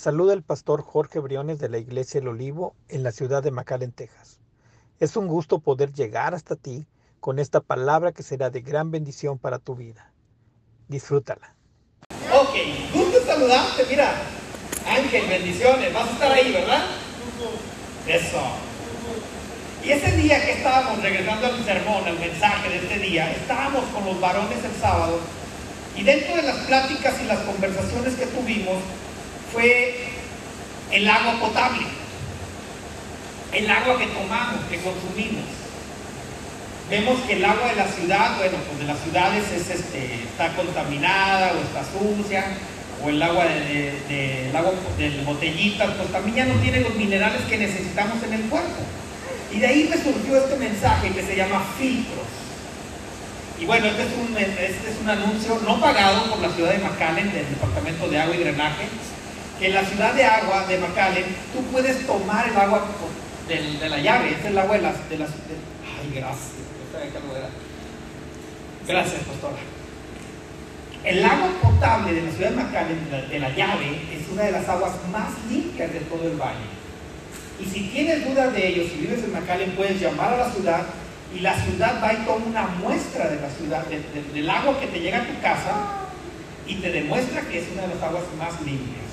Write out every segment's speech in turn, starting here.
Saluda el pastor Jorge Briones de la Iglesia El Olivo en la ciudad de McAllen, Texas. Es un gusto poder llegar hasta ti con esta palabra que será de gran bendición para tu vida. Disfrútala. Ok, gusto saludarte, mira. Ángel, bendiciones. Vas a estar ahí, ¿verdad? Eso. Y ese día que estábamos regresando al sermón, al mensaje de este día, estábamos con los varones el sábado y dentro de las pláticas y las conversaciones que tuvimos fue el agua potable, el agua que tomamos, que consumimos. Vemos que el agua de la ciudad, bueno, pues de las ciudades es, este, está contaminada o está sucia, o el agua de, de, agua de botellitas, pues también ya no tiene los minerales que necesitamos en el cuerpo. Y de ahí me surgió este mensaje que se llama filtros. Y bueno, este es un, este es un anuncio no pagado por la ciudad de McAllen, del Departamento de Agua y Drenaje, que en la ciudad de agua de McAllen tú puedes tomar el agua de, de la llave, es el agua de las... De las ay, gracias. Gracias, pastora. El agua potable de la ciudad de McAllen, de la, de la llave, es una de las aguas más limpias de todo el valle. Y si tienes dudas de ello, si vives en McAllen, puedes llamar a la ciudad y la ciudad va y toma una muestra de la ciudad, de, de, del agua que te llega a tu casa y te demuestra que es una de las aguas más limpias.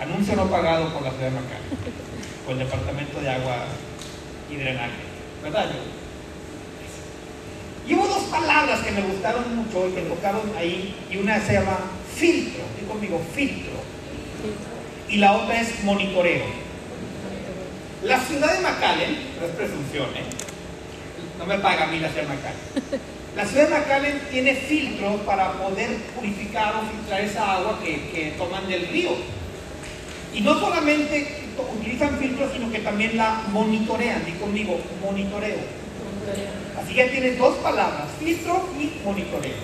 Anuncio no pagado por la ciudad de McAllen, por el Departamento de Agua y Drenaje. ¿Verdad? Y hubo dos palabras que me gustaron mucho y que tocaron ahí, y una se llama filtro, digo conmigo, filtro. Y la otra es monitoreo. La ciudad de McAllen, no es presunción, ¿eh? no me paga a mí la ciudad de McAllen. La ciudad de McAllen tiene filtros para poder purificar o filtrar esa agua que toman del río. Y no solamente utilizan filtros, sino que también la monitorean. Di conmigo, monitoreo. Así que tienes dos palabras, filtro y monitoreo.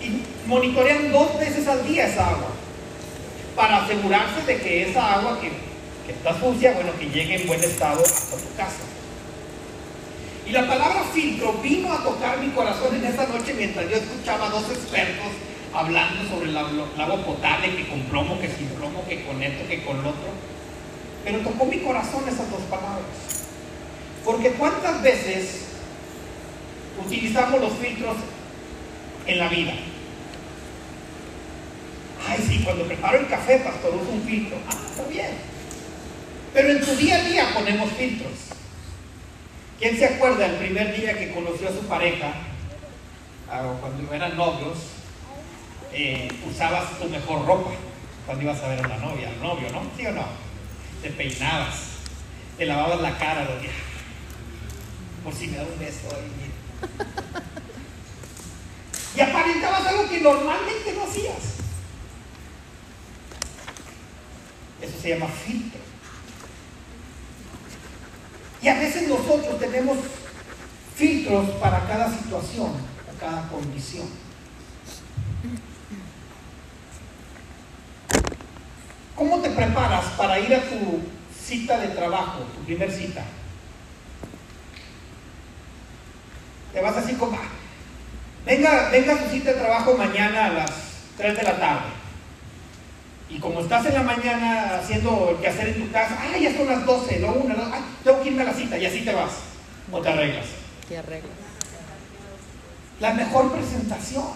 Y monitorean dos veces al día esa agua para asegurarse de que esa agua que que está sucia, bueno, que llegue en buen estado hasta tu casa. Y la palabra filtro vino a tocar mi corazón en esa noche mientras yo escuchaba a dos expertos hablando sobre el agua potable, que con plomo, que sin plomo, que con esto, que con lo otro. Pero tocó mi corazón esas dos palabras. Porque cuántas veces utilizamos los filtros en la vida. Ay, sí, cuando preparo el café, pastor, uso un filtro. Ah, está bien. Pero en tu día a día ponemos filtros. ¿Quién se acuerda el primer día que conoció a su pareja, ah, cuando eran novios, eh, usabas tu mejor ropa, cuando ibas a ver a la novia, al novio, ¿no? ¿Sí o no? Te peinabas, te lavabas la cara los días, por si me da un beso ahí. Y aparentabas algo que normalmente no hacías. Eso se llama filtro. Y a veces nosotros tenemos filtros para cada situación, para cada condición. ¿Cómo te preparas para ir a tu cita de trabajo, tu primer cita? Te vas así como, venga, venga a tu cita de trabajo mañana a las 3 de la tarde. Y como estás en la mañana haciendo el quehacer en tu casa, ah, ya son las 12, no una, no, ah, tengo que irme a la cita y así te vas. O te arreglas. Te arreglas. La mejor presentación.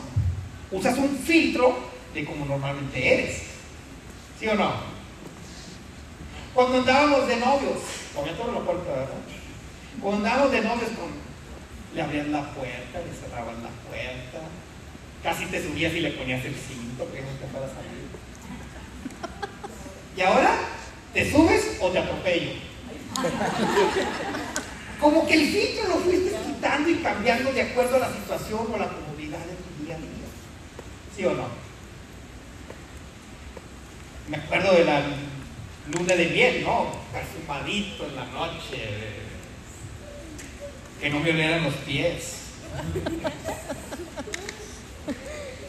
Usas un filtro de como normalmente eres. ¿Sí o no? Cuando andábamos de novios, todo lo puerta, ¿verdad? Cuando andábamos de novios, le abrían la puerta, le cerraban la puerta, casi te subías y le ponías el cinto que no te fuera a salir. Y ahora, ¿te subes o te atropello? Como que el filtro lo fuiste quitando y cambiando de acuerdo a la situación o la comodidad de tu día a día. ¿Sí o no? Me acuerdo de la luna de miel, ¿no? Perfumadito en la noche. Que no me olieran los pies.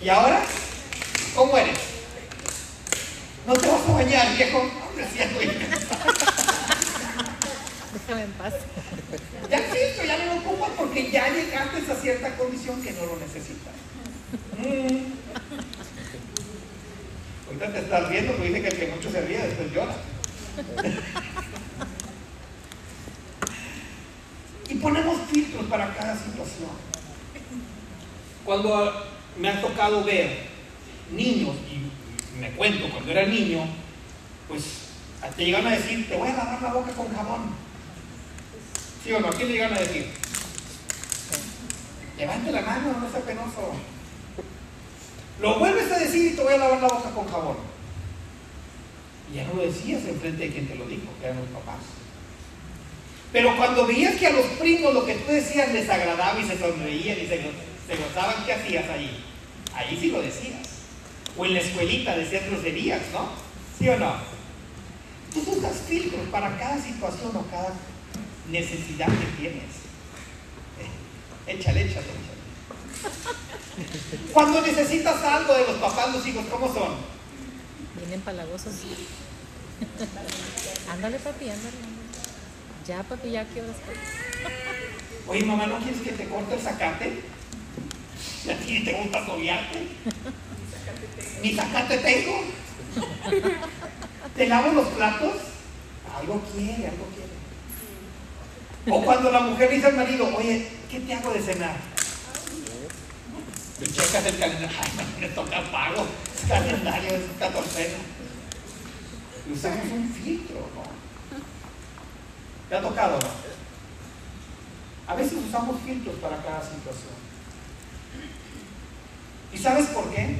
¿Y ahora? ¿Cómo eres? No te vas a bañar, viejo. Hombre, sí, Déjame en paz. Ya filtro, ya no lo ocupas porque ya llegaste a cierta condición que no lo necesitas. Mm. Ahorita te estás riendo, pero dice que el que mucho se ríe después llora. y ponemos filtros para cada situación. Cuando me ha tocado ver niños, y me cuento, cuando era niño, pues te llegan a decir, te voy a lavar la boca con jabón. ¿Sí o no? ¿Quién le llegan a decir? Levante la mano, no sea penoso. Lo vuelves a decir y te voy a lavar la boca con jabón. Y ya no lo decías en frente de quien te lo dijo, que eran los papás. Pero cuando veías que a los primos lo que tú decías les agradaba y se sonreían y se, gozaban, ¿qué hacías ahí? Ahí sí lo decías. O en la escuelita decías groserías, ¿no? ¿Sí o no? Tú usas filtros para cada situación o cada necesidad que tienes. Échale, échale, échale. Cuando necesitas algo de los papás, los hijos, ¿cómo son? Vienen palagosos. ándale, papi, ándale, Ya, papi, ya quiero después. Oye, mamá, ¿no quieres que te corte el zacate? ¿A ti te gusta soviarte? ¿Ni zacate tengo? ¿Te lavo los platos? Algo quiere, algo quiere. O cuando la mujer dice al marido, oye, ¿qué te hago de cenar? Te checas el calendario, ay, me toca pago, calendario, es 14. Usamos un filtro, ¿no? ¿Te ha tocado? A veces usamos filtros para cada situación. ¿Y sabes por qué?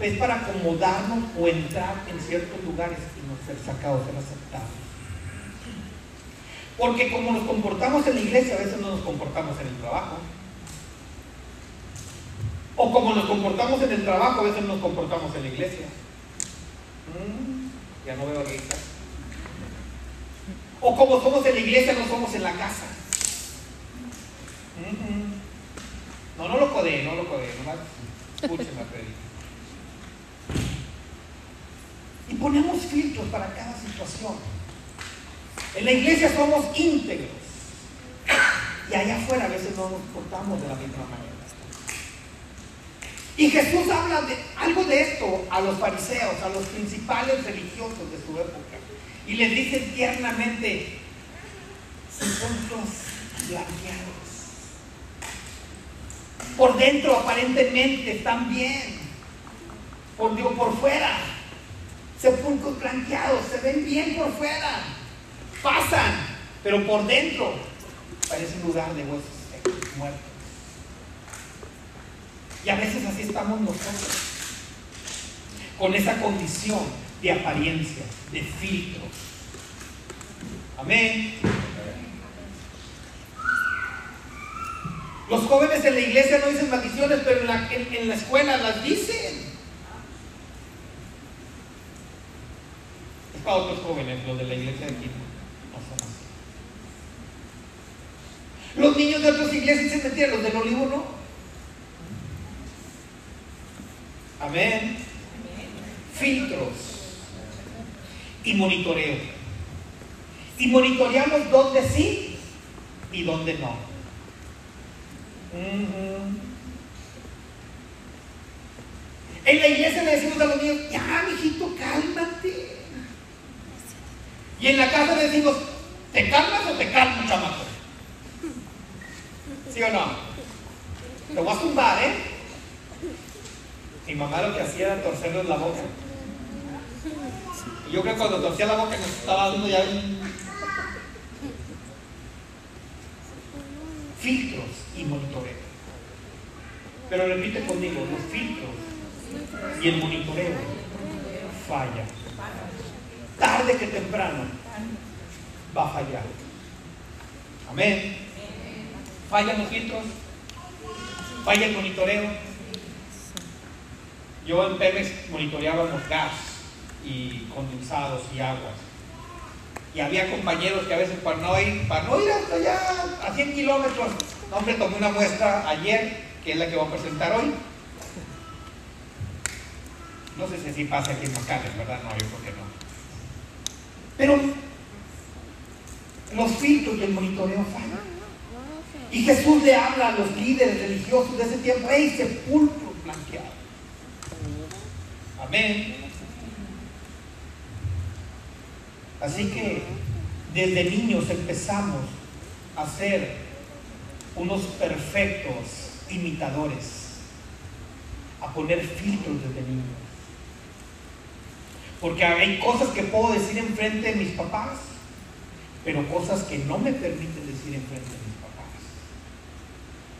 Es para acomodarnos o entrar en ciertos lugares y no ser sacados, ser aceptados. Porque como nos comportamos en la iglesia, a veces no nos comportamos en el trabajo. O como nos comportamos en el trabajo, a veces nos comportamos en la iglesia. Mm, ya no veo risas. O como somos en la iglesia, no somos en la casa. No, no lo codé, no lo codé, nomás escúcheme Y ponemos filtros para cada situación. En la iglesia somos íntegros. Y allá afuera a veces no nos portamos de la misma manera. Y Jesús habla de algo de esto a los fariseos, a los principales religiosos de su época. Y les dice tiernamente, sepulcros blanqueados. Por dentro aparentemente están bien. Por, digo, por fuera. Sepulcros blanqueados, se ven bien por fuera pasan, pero por dentro parece un lugar de huesos muertos. Y a veces así estamos nosotros, con esa condición de apariencia, de filtro. Amén. Los jóvenes en la iglesia no dicen maldiciones, pero en la, en la escuela las dicen. Es para otros jóvenes, los de la iglesia de aquí. Los niños de otras iglesias se metían, los del olivo no. Amén. Filtros y monitoreo. Y monitoreamos dónde sí y dónde no. En la iglesia le decimos a los niños, ya, mijito, cálmate. Y en la casa le decimos, ¿te calmas o te calmas, chamaco? ¿Sí o no? Te voy a tumbar, ¿eh? Mi mamá lo que hacía era torcerle la boca. Y yo creo que cuando torcía la boca nos estaba dando ya un... filtros y monitoreo. Pero repite conmigo, los filtros y el monitoreo falla. Tarde que temprano va a fallar. Amén fallan los filtros, falla el monitoreo. Yo en Pemex monitoreábamos gas y condensados y aguas. Y había compañeros que a veces para no ir, para no ir hasta allá a 100 kilómetros, no, hombre, tomé una muestra ayer, que es la que voy a presentar hoy. No sé si así pasa aquí en Macales, ¿verdad? No, yo creo que no. Pero los filtros y el monitoreo fallan. Y Jesús le habla a los líderes religiosos de ese tiempo, ¡hey, sepulcro blanqueado! Amén. Así que desde niños empezamos a ser unos perfectos imitadores, a poner filtros desde niños. Porque hay cosas que puedo decir enfrente de mis papás, pero cosas que no me permiten decir enfrente de mis papás.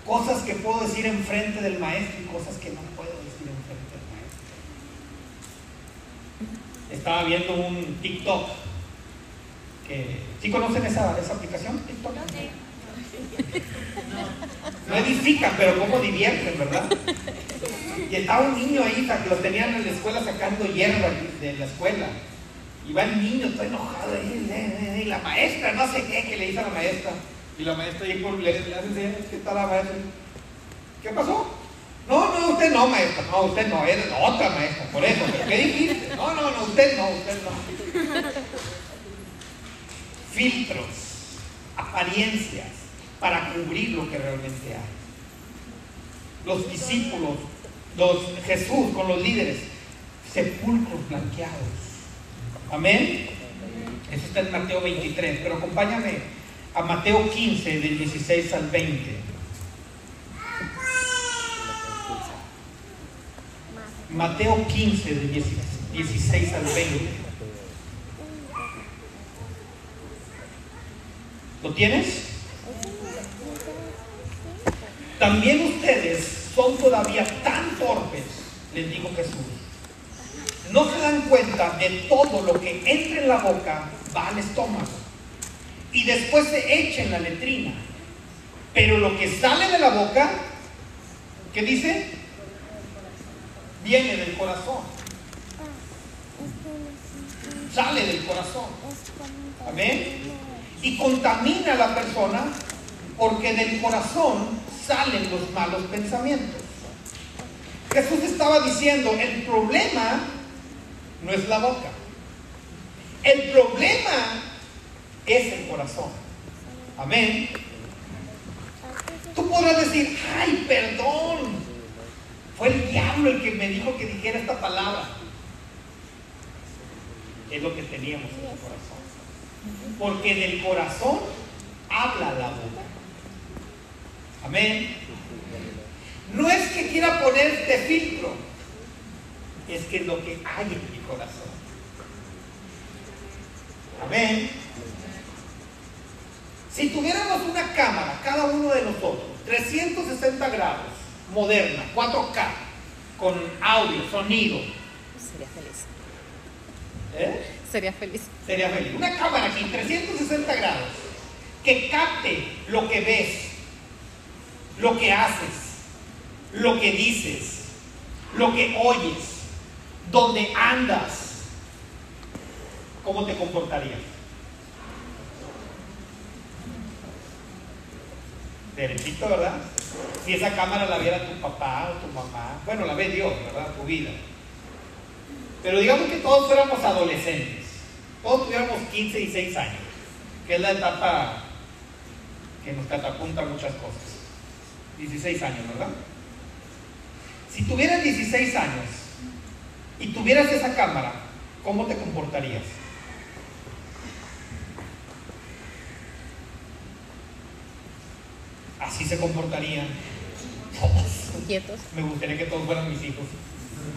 Cosas que puedo decir enfrente del maestro y cosas que no puedo decir enfrente del maestro. Estaba viendo un TikTok. Que, ¿Sí conocen esa, esa aplicación? TikTok. No edifican, pero como divierten, ¿verdad? Y estaba un niño ahí que lo tenían en la escuela sacando hierba de la escuela. Y va el niño, está enojado ahí, y la maestra, no sé qué, que le dice a la maestra. Y la maestra ahí por le, le hace, ¿qué tal la maestra? ¿Qué pasó? No, no, usted no, maestra, no, usted no, es otra maestra, por eso, ¿pero qué dijiste? No, no, no, usted no, usted no. Filtros, apariencias, para cubrir lo que realmente hay. Los discípulos, los Jesús con los líderes, sepulcros blanqueados Amén. Eso está en Mateo 23, pero acompáñame a Mateo 15 del 16 al 20. Mateo 15 del 16 al 20. ¿Lo tienes? También ustedes son todavía tan torpes, les dijo Jesús no se dan cuenta de todo lo que entra en la boca va al estómago y después se echa en la letrina. Pero lo que sale de la boca, ¿qué dice? Viene del corazón. Sale del corazón. Amén. Y contamina a la persona porque del corazón salen los malos pensamientos. Jesús estaba diciendo, el problema no es la boca. El problema es el corazón. Amén. Tú podrás decir, ay, perdón. Fue el diablo el que me dijo que dijera esta palabra. Es lo que teníamos en el corazón. Porque del corazón habla la boca. Amén. No es que quiera ponerte filtro es que lo que hay en mi corazón. Amén. Si tuviéramos una cámara, cada uno de nosotros, 360 grados, moderna, 4K, con audio, sonido. Sería feliz. ¿Eh? Sería feliz. Sería feliz. Una cámara aquí, 360 grados, que capte lo que ves, lo que haces, lo que dices, lo que oyes donde andas, ¿cómo te comportarías? Derechito, ¿verdad? Si esa cámara la viera tu papá o tu mamá, bueno, la ve Dios, ¿verdad? Tu vida. Pero digamos que todos fuéramos adolescentes, todos tuviéramos 15 y 6 años, que es la etapa que nos catapulta muchas cosas. 16 años, ¿verdad? Si tuvieras 16 años y tuvieras esa cámara, ¿cómo te comportarías? Así se comportarían todos. Quietos. Me gustaría que todos fueran mis hijos.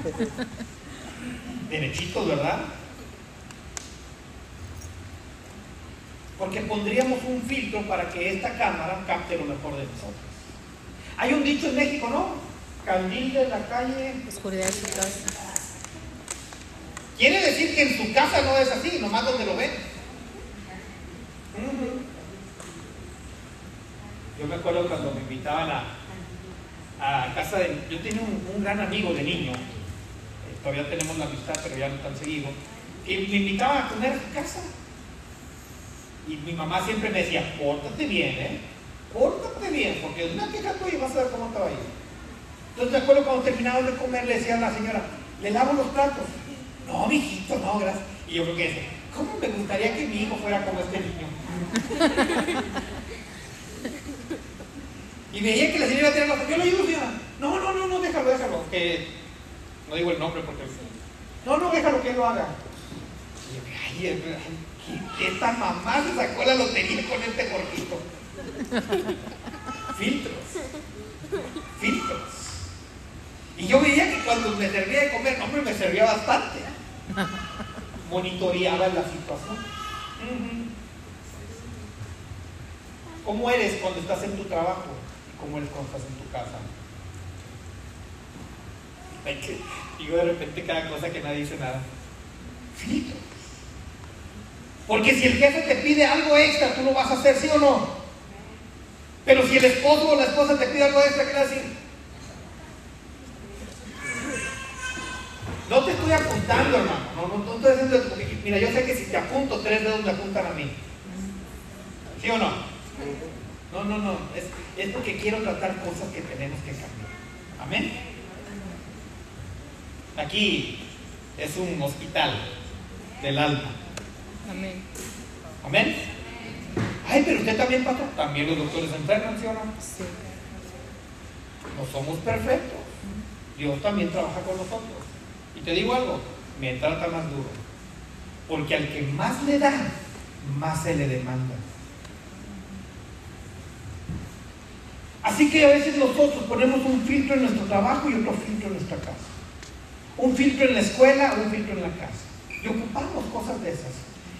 Derechitos, ¿verdad? Porque pondríamos un filtro para que esta cámara capte lo mejor de nosotros. Hay un dicho en México, ¿no? Candil de la calle. Oscuridad de su casa. Quiere decir que en su casa no es así, nomás donde lo ven. Acuerdo cuando me invitaban a, casa de... Yo tenía un, gran amigo de niño, eh, todavía tenemos la amistad, pero ya no tan seguido, y me invitaba a comer a su casa. Y mi mamá siempre me decía, pórtate bien, ¿eh? Pórtate bien, porque una queja tuya vas a ver cómo te va a ir. Entonces me acuerdo cuando terminaba de comer le decía a la señora, le lavo los platos. No, mijito, no, gracias. Y yo creo que dice, ¿cómo me gustaría que mi hijo fuera como este niño? Y veía que la señora tenía la yo lo ayudo, señora. No, no, no, no, déjalo, déjalo. Que no digo el nombre porque. No, no, déjalo que él lo haga. Y yo, ay, Esta mamá se sacó la lotería con este gorrito. Filtros. Filtros. Y yo veía que cuando me servía de comer, hombre, me servía bastante. Monitoreaba la situación. ¿Cómo eres cuando estás en tu trabajo? ¿Y cómo cuando estás en tu casa? digo de repente cada cosa que nadie dice nada. Filtros. Porque si el jefe te pide algo extra, tú lo vas a hacer, ¿sí o no? Pero si el esposo o la esposa te pide algo extra, ¿qué le decir? No te estoy apuntando, hermano. No, no, no estoy diciendo, mira, yo sé que si te apunto, tres dedos me apuntan a mí. ¿Sí o no? No, no, no. Es, es porque quiero tratar cosas que tenemos que cambiar. Amén. Aquí es un hospital del alma. Amén. Amén. Ay, pero usted también, pastor. También los doctores enferman, ¿sí o no? Sí. No somos perfectos. Dios también trabaja con nosotros. Y te digo algo, me trata más duro. Porque al que más le da, más se le demanda. Así que a veces nosotros ponemos un filtro en nuestro trabajo y otro filtro en nuestra casa. Un filtro en la escuela, un filtro en la casa. Y ocupamos cosas de esas.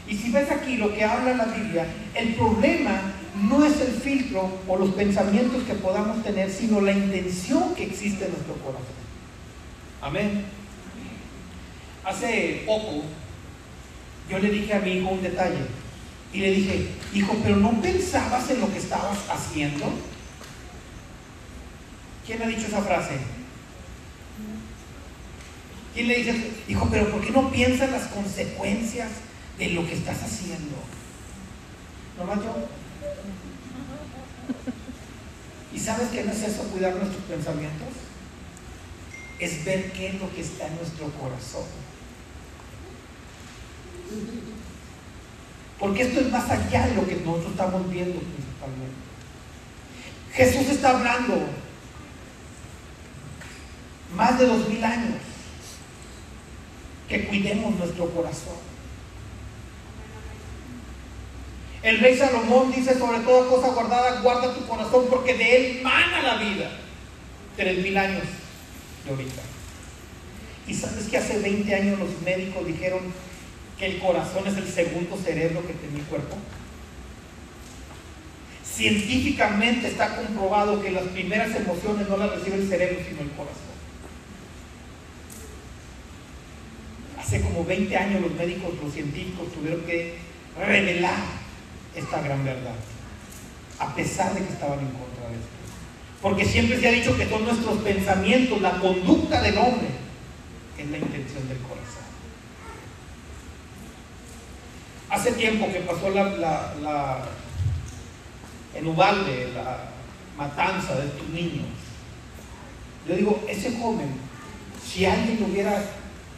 Y si ves aquí lo que habla la Biblia, el problema no es el filtro o los pensamientos que podamos tener, sino la intención que existe en nuestro corazón. Amén. Hace poco yo le dije a mi hijo un detalle y le dije, hijo, pero no pensabas en lo que estabas haciendo. ¿Quién ha dicho esa frase? ¿Quién le dice, hijo, pero ¿por qué no piensas las consecuencias de lo que estás haciendo? ¿No yo? ¿Y sabes qué no es eso, cuidar nuestros pensamientos? Es ver qué es lo que está en nuestro corazón. Porque esto es más allá de lo que nosotros estamos viendo principalmente. Jesús está hablando más de dos mil años que cuidemos nuestro corazón. El rey Salomón dice sobre toda cosa guardada, guarda tu corazón porque de él mana la vida. Tres mil años de ahorita. Y sabes que hace 20 años los médicos dijeron que el corazón es el segundo cerebro que tiene el cuerpo. Científicamente está comprobado que las primeras emociones no las recibe el cerebro, sino el corazón. Hace como 20 años los médicos, los científicos tuvieron que revelar esta gran verdad, a pesar de que estaban en contra de esto. Porque siempre se ha dicho que son nuestros pensamientos, la conducta del hombre, es la intención del corazón. Hace tiempo que pasó la, la, en Ubalde la matanza de estos niños. Yo digo, ese joven, si alguien hubiera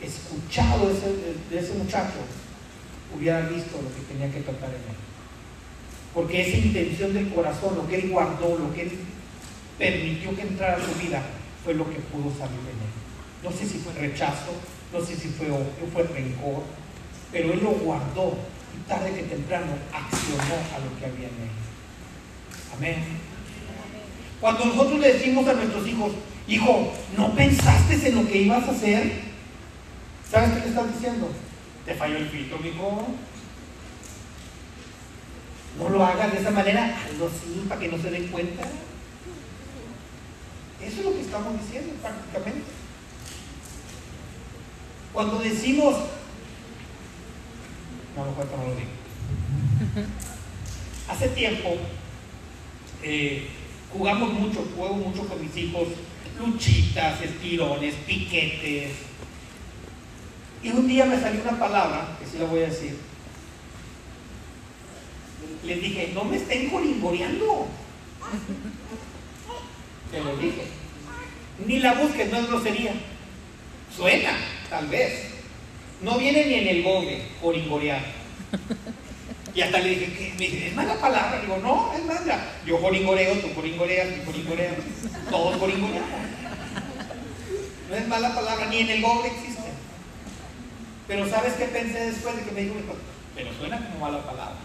escuchado de ese muchacho, hubiera visto lo que tenía que tratar en él. Porque esa intención del corazón, lo que él guardó, lo que él permitió que entrara a su vida, fue lo que pudo salir en él. No sé si fue rechazo, no sé si fue odio, fue rencor, pero él lo guardó y tarde que temprano accionó a lo que había en él. Amén. Cuando nosotros le decimos a nuestros hijos, hijo, ¿no pensaste en lo que ibas a hacer? ¿Sabes qué le estás diciendo? Te falló el pito, mijo. No lo hagas de esa manera, hazlo así para que no se den cuenta. Eso es lo que estamos diciendo prácticamente. Cuando decimos, no, mejor no lo digo. Hace tiempo eh, jugamos mucho, juego mucho con mis hijos, luchitas, estirones, piquetes, y un día me salió una palabra, que sí la voy a decir. Les dije, no me estén colingoreando. Te lo dije. Ni la busques, no es grosería. Suena, tal vez. No viene ni en el google, colingorear. Y hasta le dije, ¿qué? ¿es mala palabra? Digo, no, es mala. Yo coringoreo, tú coringoreas, tú coringoreas. Todos coringoreamos. No es mala palabra, ni en el google existe. Pero ¿sabes qué pensé después de que me dijo pero suena como mala palabra.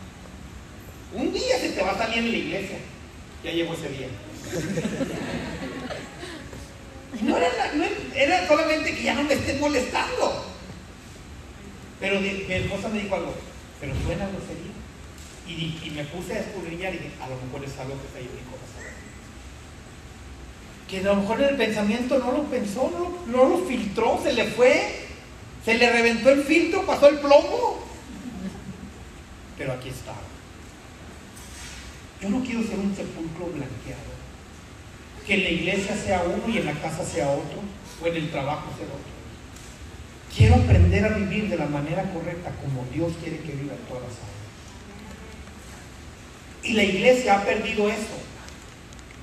Un día se te va a salir en la iglesia. Ya llegó ese día. no era, no era solamente que ya no me estés molestando. Pero mi esposa me dijo algo, pero suena grosería. Y, y me puse a escudriñar y dije, a lo mejor es algo que está ahí en mi corazón. Que a lo mejor en el pensamiento no lo pensó, no, no lo filtró, se le fue, se le reventó el filtro, pasó el plomo. Pero aquí está. Yo no quiero ser un sepulcro blanqueado. Que en la iglesia sea uno y en la casa sea otro, o en el trabajo sea otro. Quiero aprender a vivir de la manera correcta como Dios quiere que viva todas las áreas. Y la iglesia ha perdido eso.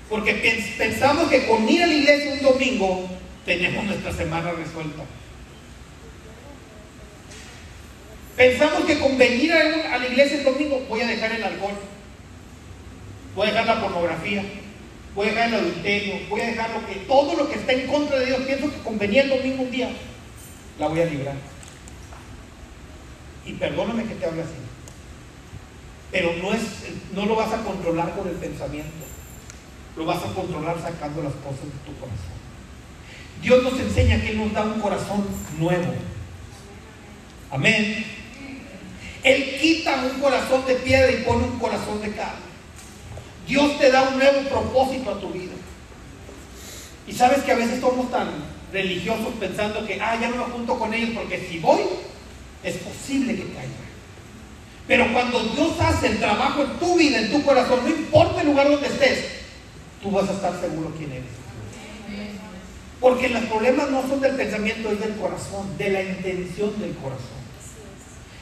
Porque pensamos que con ir a la iglesia un domingo tenemos nuestra semana resuelta. Pensamos que con venir a la iglesia el domingo voy a dejar el alcohol, voy a dejar la pornografía, voy a dejar el adulterio, voy a dejar lo que, todo lo que está en contra de Dios. Pienso que con venir el domingo un día la voy a librar. Y perdóname que te hable así. Pero no, es, no lo vas a controlar con el pensamiento. Lo vas a controlar sacando las cosas de tu corazón. Dios nos enseña que Él nos da un corazón nuevo. Amén. Él quita un corazón de piedra y pone un corazón de carne. Dios te da un nuevo propósito a tu vida. Y sabes que a veces somos tan religiosos pensando que, ah, ya no me junto con ellos porque si voy, es posible que caiga. Pero cuando Dios hace el trabajo en tu vida, en tu corazón, no importa el lugar donde estés, tú vas a estar seguro quién eres. Porque los problemas no son del pensamiento, es del corazón, de la intención del corazón.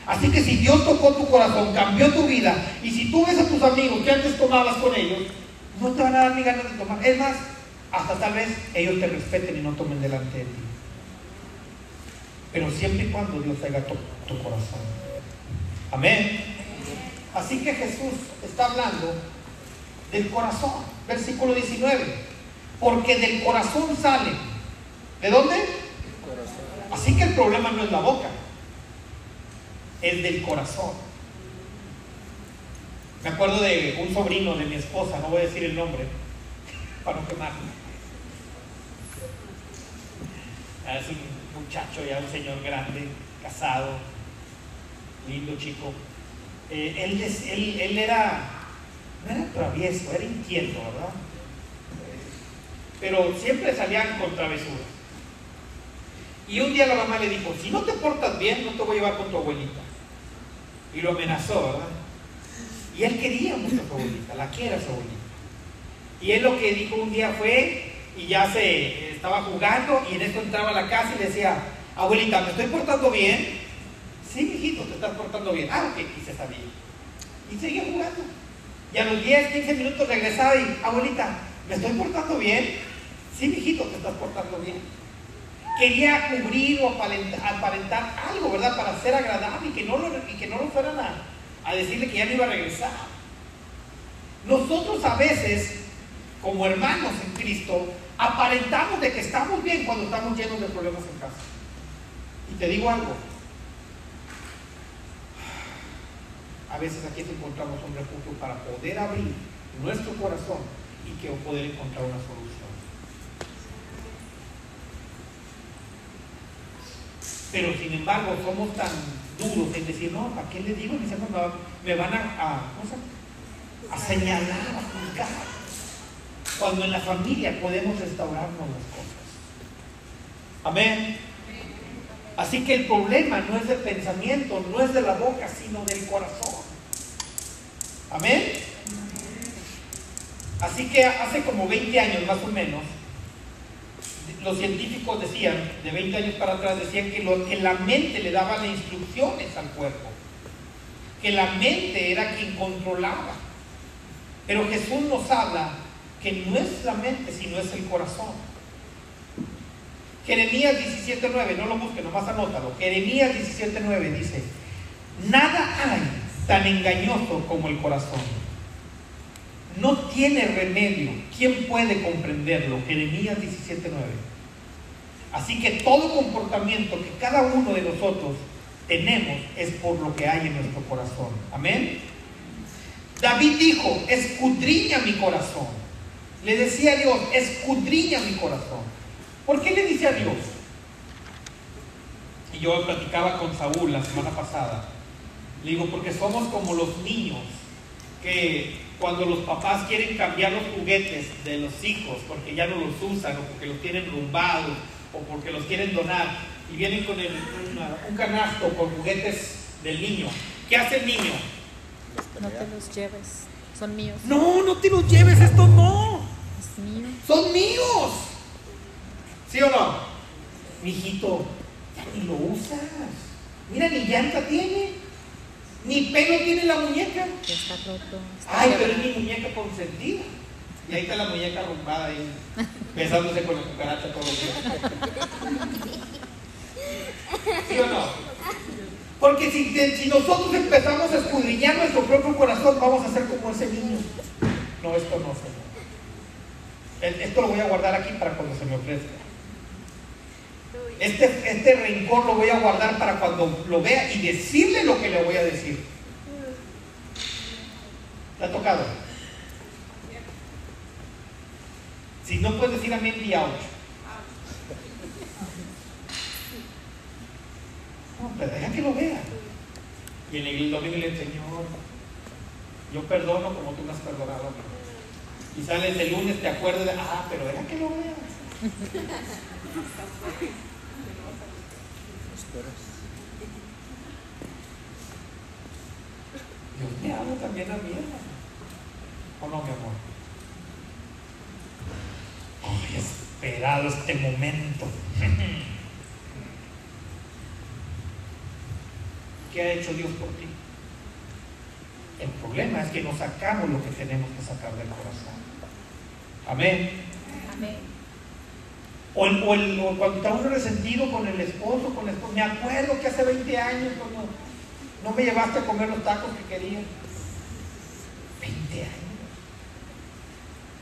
Así que si Dios tocó tu corazón, cambió tu vida, y si tú ves a tus amigos que antes tomabas con ellos, no te van a dar ni ganas de tomar. Es más, hasta tal vez ellos te respeten y no tomen delante de ti. Pero siempre y cuando Dios haga tu, tu corazón. Amén. Así que Jesús está hablando del corazón. Versículo 19. Porque del corazón sale. ¿De dónde? Así que el problema no es la boca. Es del corazón. Me acuerdo de un sobrino de mi esposa, no voy a decir el nombre, para no quemarme. Es un muchacho ya, un señor grande, casado, lindo chico. Eh, él, él, él, era, no era travieso, era inquieto, ¿verdad? pero siempre salían con travesuras. Y un día la mamá le dijo, si no te portas bien, no te voy a llevar con tu abuelita. Y lo amenazó, ¿verdad? Y él quería mucho a su abuelita, la quiere a su abuelita. Y él lo que dijo un día fue, y ya se estaba jugando, y en esto entraba a la casa y le decía, abuelita, ¿me estoy portando bien? Sí, mijito, te estás portando bien. Ah, ok, y se sabía. Y seguía jugando. Y a los 10, 15 minutos regresaba y, abuelita, ¿me estoy portando bien? Sí, mijito, te estás portando bien. Quería cubrir o aparentar, algo, ¿verdad? Para ser agradable y que no lo, y que a, decirle que ya no iba a regresar. Nosotros a veces, como hermanos en Cristo, aparentamos de que estamos bien cuando estamos llenos de problemas en casa. Y te digo algo, a veces aquí encontramos un refugio para poder abrir nuestro corazón y que poder encontrar una solución. Pero sin embargo somos tan duros en decir, no, ¿para qué le digo? Me van a, a, señalar, a juzgar. Cuando en la familia podemos restaurarnos las cosas. Amén. Así que el problema no es del pensamiento, no es de la boca, sino del corazón. Amén. Así que hace como 20 años más o menos, los científicos decían, de 20 años para atrás, decían que, que la mente le daba las instrucciones al cuerpo, que la mente era quien controlaba. Pero Jesús nos habla que no es la mente, sino es el corazón. Jeremías 17.9, no lo busquen, nomás anótalo. Jeremías 17.9 dice, nada hay tan engañoso como el corazón. No tiene remedio. ¿Quién puede comprenderlo? Jeremías 17.9. Así que todo comportamiento que cada uno de nosotros tenemos es por lo que hay en nuestro corazón. Amén. David dijo, escudriña mi corazón. Le decía a Dios, escudriña mi corazón. ¿Por qué le dice a Dios? Y yo platicaba con Saúl la semana pasada. Le digo, porque somos como los niños que cuando los papás quieren cambiar los juguetes de los hijos porque ya no los usan o porque los tienen rumbados o porque los quieren donar y vienen con el, un canasto con juguetes del niño. ¿Qué hace el niño? No te los lleves. Son míos. No, no te los lleves, estos no. Es mío. Son míos. ¿Sí o no? Mijito, ya ni lo usas. Mira, ni llanta tiene. Ni pelo tiene la muñeca. Ya está roto. está Ay, pero es mi muñeca consentida. Y ahí está la muñeca arrumbada ahí, besándose con la cucaracha todo el día. ¿Sí o no? Porque si, nosotros empezamos a escudriñar nuestro propio corazón, vamos a ser como ese niño. No, esto no, Señor. Esto lo voy a guardar aquí para cuando se me ofrezca. Este, este rencor lo voy a guardar para cuando lo vea y decirle lo que le voy a decir. ¿Te ha tocado? Si no puedes decir amén, di ouch. No, pero deja que lo vea. Y en el domingo le Señor, yo perdono como tú me has perdonado. Y sales el lunes, te acuerdas de, ah, pero deja que lo vea. Dios me ama también a mí. ¿O no, mi amor? Ay, he esperado este momento. ¿Qué ha hecho Dios por ti? El problema es que no sacamos lo que tenemos que sacar del corazón. Amén. Amén. O, el- o el- o cuando está uno resentido con el esposo, con la esposa. Me acuerdo que hace 20 años cuando no me llevaste a comer los tacos que quería. 20 años.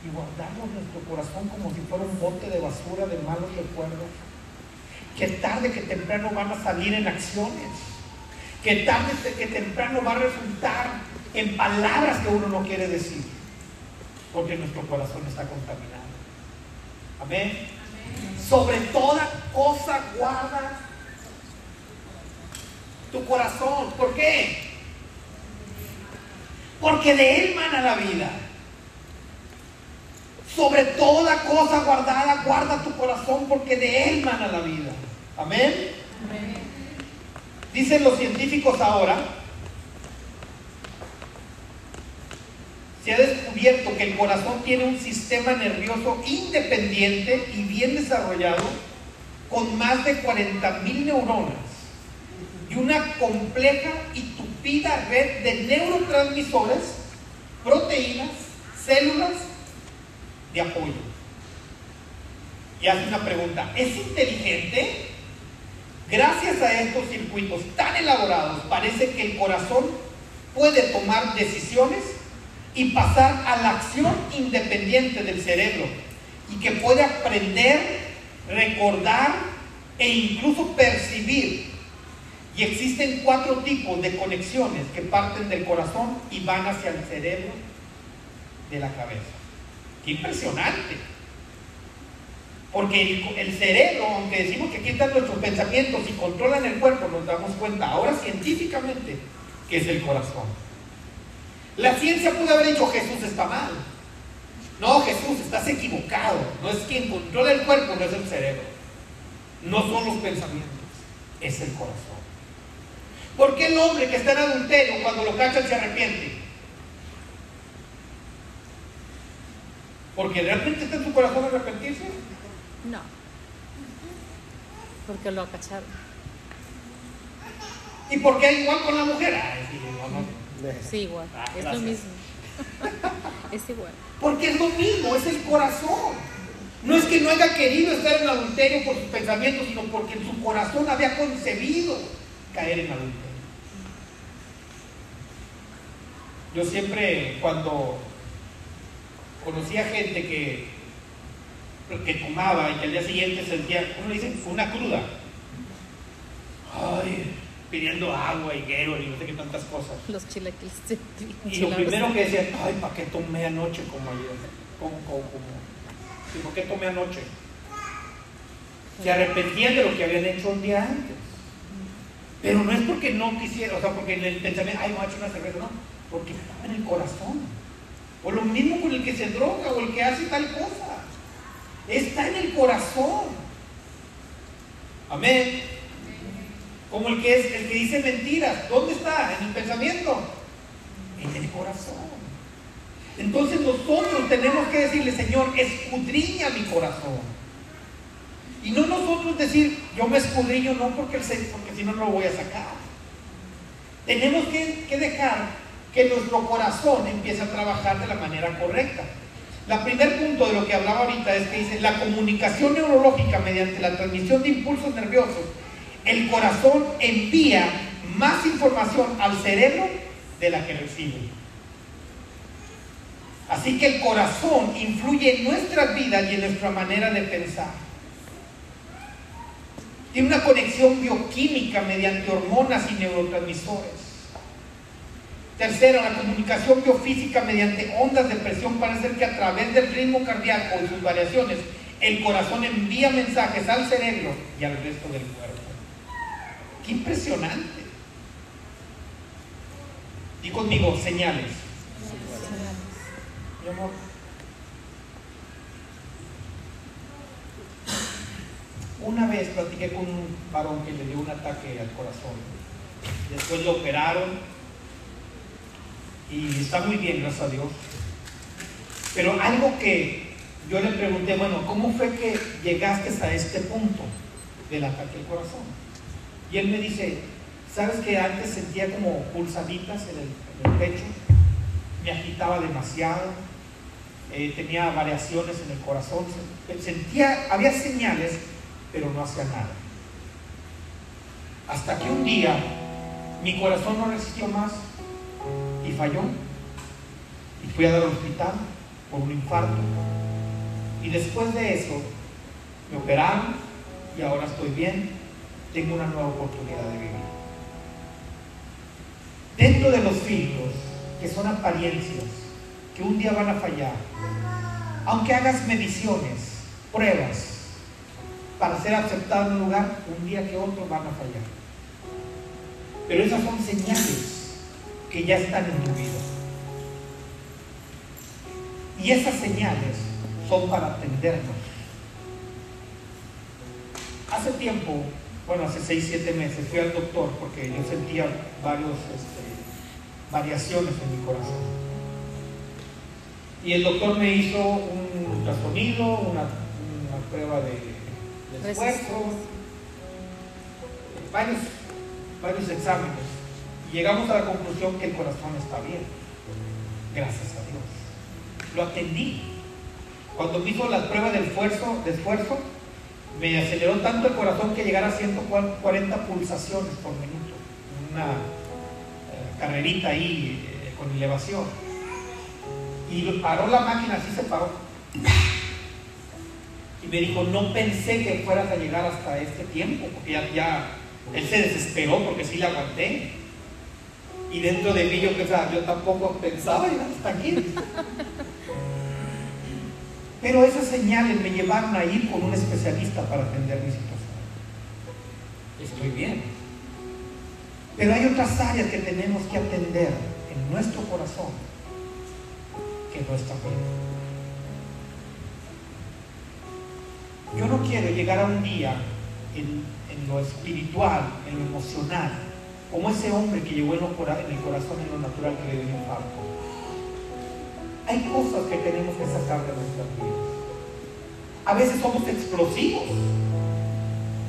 Y guardamos nuestro corazón como si fuera un bote de basura de malos recuerdos. Que tarde que temprano van a salir en acciones. Que tarde que temprano va a resultar en palabras que uno no quiere decir. Porque nuestro corazón está contaminado. Amén sobre toda cosa guarda tu corazón. ¿Por qué? Porque de él mana la vida. Sobre toda cosa guardada, guarda tu corazón porque de él mana la vida. Amén. Dicen los científicos ahora, se ha descubierto que el corazón tiene un sistema nervioso independiente y bien desarrollado con más de 40.000 neuronas y una compleja y tupida red de neurotransmisores, proteínas, células de apoyo. Y hace una pregunta, ¿es inteligente? Gracias a estos circuitos tan elaborados, parece que el corazón puede tomar decisiones y pasar a la acción independiente del cerebro y que puede aprender, recordar e incluso percibir. Y existen cuatro tipos de conexiones que parten del corazón y van hacia el cerebro de la cabeza. ¡Qué impresionante! Porque el, cerebro, aunque decimos que aquí están nuestros pensamientos y controlan el cuerpo, nos damos cuenta ahora científicamente que es el corazón. La ciencia pudo haber dicho Jesús está mal. No, Jesús, estás equivocado. No es quien controla el cuerpo, no es el cerebro. No son los pensamientos, es el corazón. ¿Por qué el hombre que está en adulterio cuando lo cachan se arrepiente? ¿Porque realmente está en su corazón arrepentirse? No. Porque lo cacharon. ¿Y por qué igual con la mujer? Ay, sí, no, no. Sí, igual. Ah, es gracias. lo mismo. es igual. Porque es lo mismo, es el corazón. No es que no haya querido estar en adulterio por sus pensamientos, sino porque en su corazón había concebido caer en adulterio. Yo siempre, cuando conocía gente que, que tomaba y que al día siguiente sentía, ¿cómo le dicen? Una cruda. Ay, pidiendo agua y guero y no sé qué tantas cosas. Los chilaquiles. Y lo primero que decía, ay, ¿para qué tomé anoche como ayer? ¿Cómo, cómo, cómo? ¿Y por qué tomé anoche? Se arrepentían de lo que habían hecho un día antes. Pero no es porque no quisiera, o sea, porque en el pensamiento, ay, no ha hecho una cerveza, no, porque estaba en el corazón. O lo mismo con el que se droga o el que hace tal cosa. Está en el corazón. Amén. Como el que es el que dice mentiras. ¿Dónde está? En el pensamiento. En el corazón. Entonces nosotros tenemos que decirle, Señor, escudriña mi corazón. Y no nosotros decir, yo me escudriño, no porque, porque si no, no lo voy a sacar. Tenemos que, que dejar que nuestro corazón empiece a trabajar de la manera correcta. La primer punto de lo que hablaba ahorita es que dice, la comunicación neurológica mediante la transmisión de impulsos nerviosos, el corazón envía más información al cerebro de la que recibe. Así que el corazón influye en nuestras vidas y en nuestra manera de pensar. Tiene una conexión bioquímica mediante hormonas y neurotransmisores. Tercero, la comunicación biofísica mediante ondas de presión parece que a través del ritmo cardíaco y sus variaciones, el corazón envía mensajes al cerebro y al resto del cuerpo. ¡Qué impresionante! Y conmigo, señales. Mi amor. Una vez platiqué con un varón que le dio un ataque al corazón. Después lo operaron y está muy bien, gracias a Dios. Pero algo que yo le pregunté, bueno, ¿cómo fue que llegaste a este punto del ataque al corazón? Y él me dice, ¿sabes que antes sentía como pulsaditas en el, pecho? Me agitaba demasiado, eh, tenía variaciones en el corazón, sentía, había señales, pero no hacía nada. Hasta que un día mi corazón no resistió más y falló. Y fui a dar al hospital por un infarto. Y después de eso, me operaron y ahora estoy bien. Tengo una nueva oportunidad de vivir. Dentro de los filtros, que son apariencias, que un día van a fallar, aunque hagas mediciones, pruebas, para ser aceptado en un lugar, un día que otro van a fallar. Pero esas son señales que ya están en tu vida. Y esas señales son para atendernos. Hace tiempo, bueno, hace 6, 7 meses, fui al doctor porque yo sentía varios, este, variaciones en mi corazón. Y el doctor me hizo un ultrasonido, una, una prueba de, de esfuerzo, varios, varios exámenes llegamos a la conclusión que el corazón está bien. Gracias a Dios. Lo atendí. Cuando me hizo la prueba de esfuerzo, me aceleró tanto el corazón que llegara a 140 pulsaciones por minuto. Una eh, carrerita ahí eh, con elevación. Y paró la máquina, así se paró. Y me dijo, no pensé que fueras a llegar hasta este tiempo, porque ya, ya él se desesperó porque sí la aguanté. Y dentro de mí yo pensaba, yo tampoco pensaba ir hasta aquí. Pero esas señales me llevaron a ir con un especialista para atender mi situación. Estoy bien. Pero hay otras áreas que tenemos que atender en nuestro corazón que no está bien. Yo no quiero llegar a un día en, en lo espiritual, en lo emocional, como ese hombre que llevó en, el corazón en lo natural que le dio un infarto. Hay cosas que tenemos que sacar de nuestras vidas. A veces somos explosivos.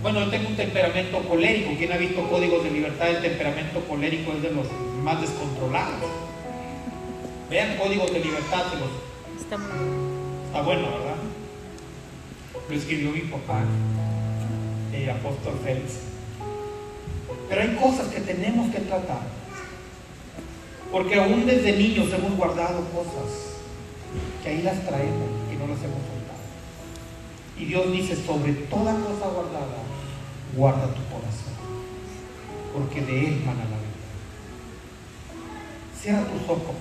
Bueno, yo tengo un temperamento colérico. ¿Quién ha visto códigos de libertad? El temperamento colérico es de los más descontrolados. Vean códigos de libertad. De los... Está, Está bueno, ¿verdad? Lo escribió mi papá, el apóstol Félix. Pero hay cosas que tenemos que tratar. Porque aún desde niños hemos guardado cosas que ahí las traemos y no las hemos soltado. Y Dios dice, sobre toda cosa guardada, guarda tu corazón. porque de Él mana la vida. Cierra tus ojos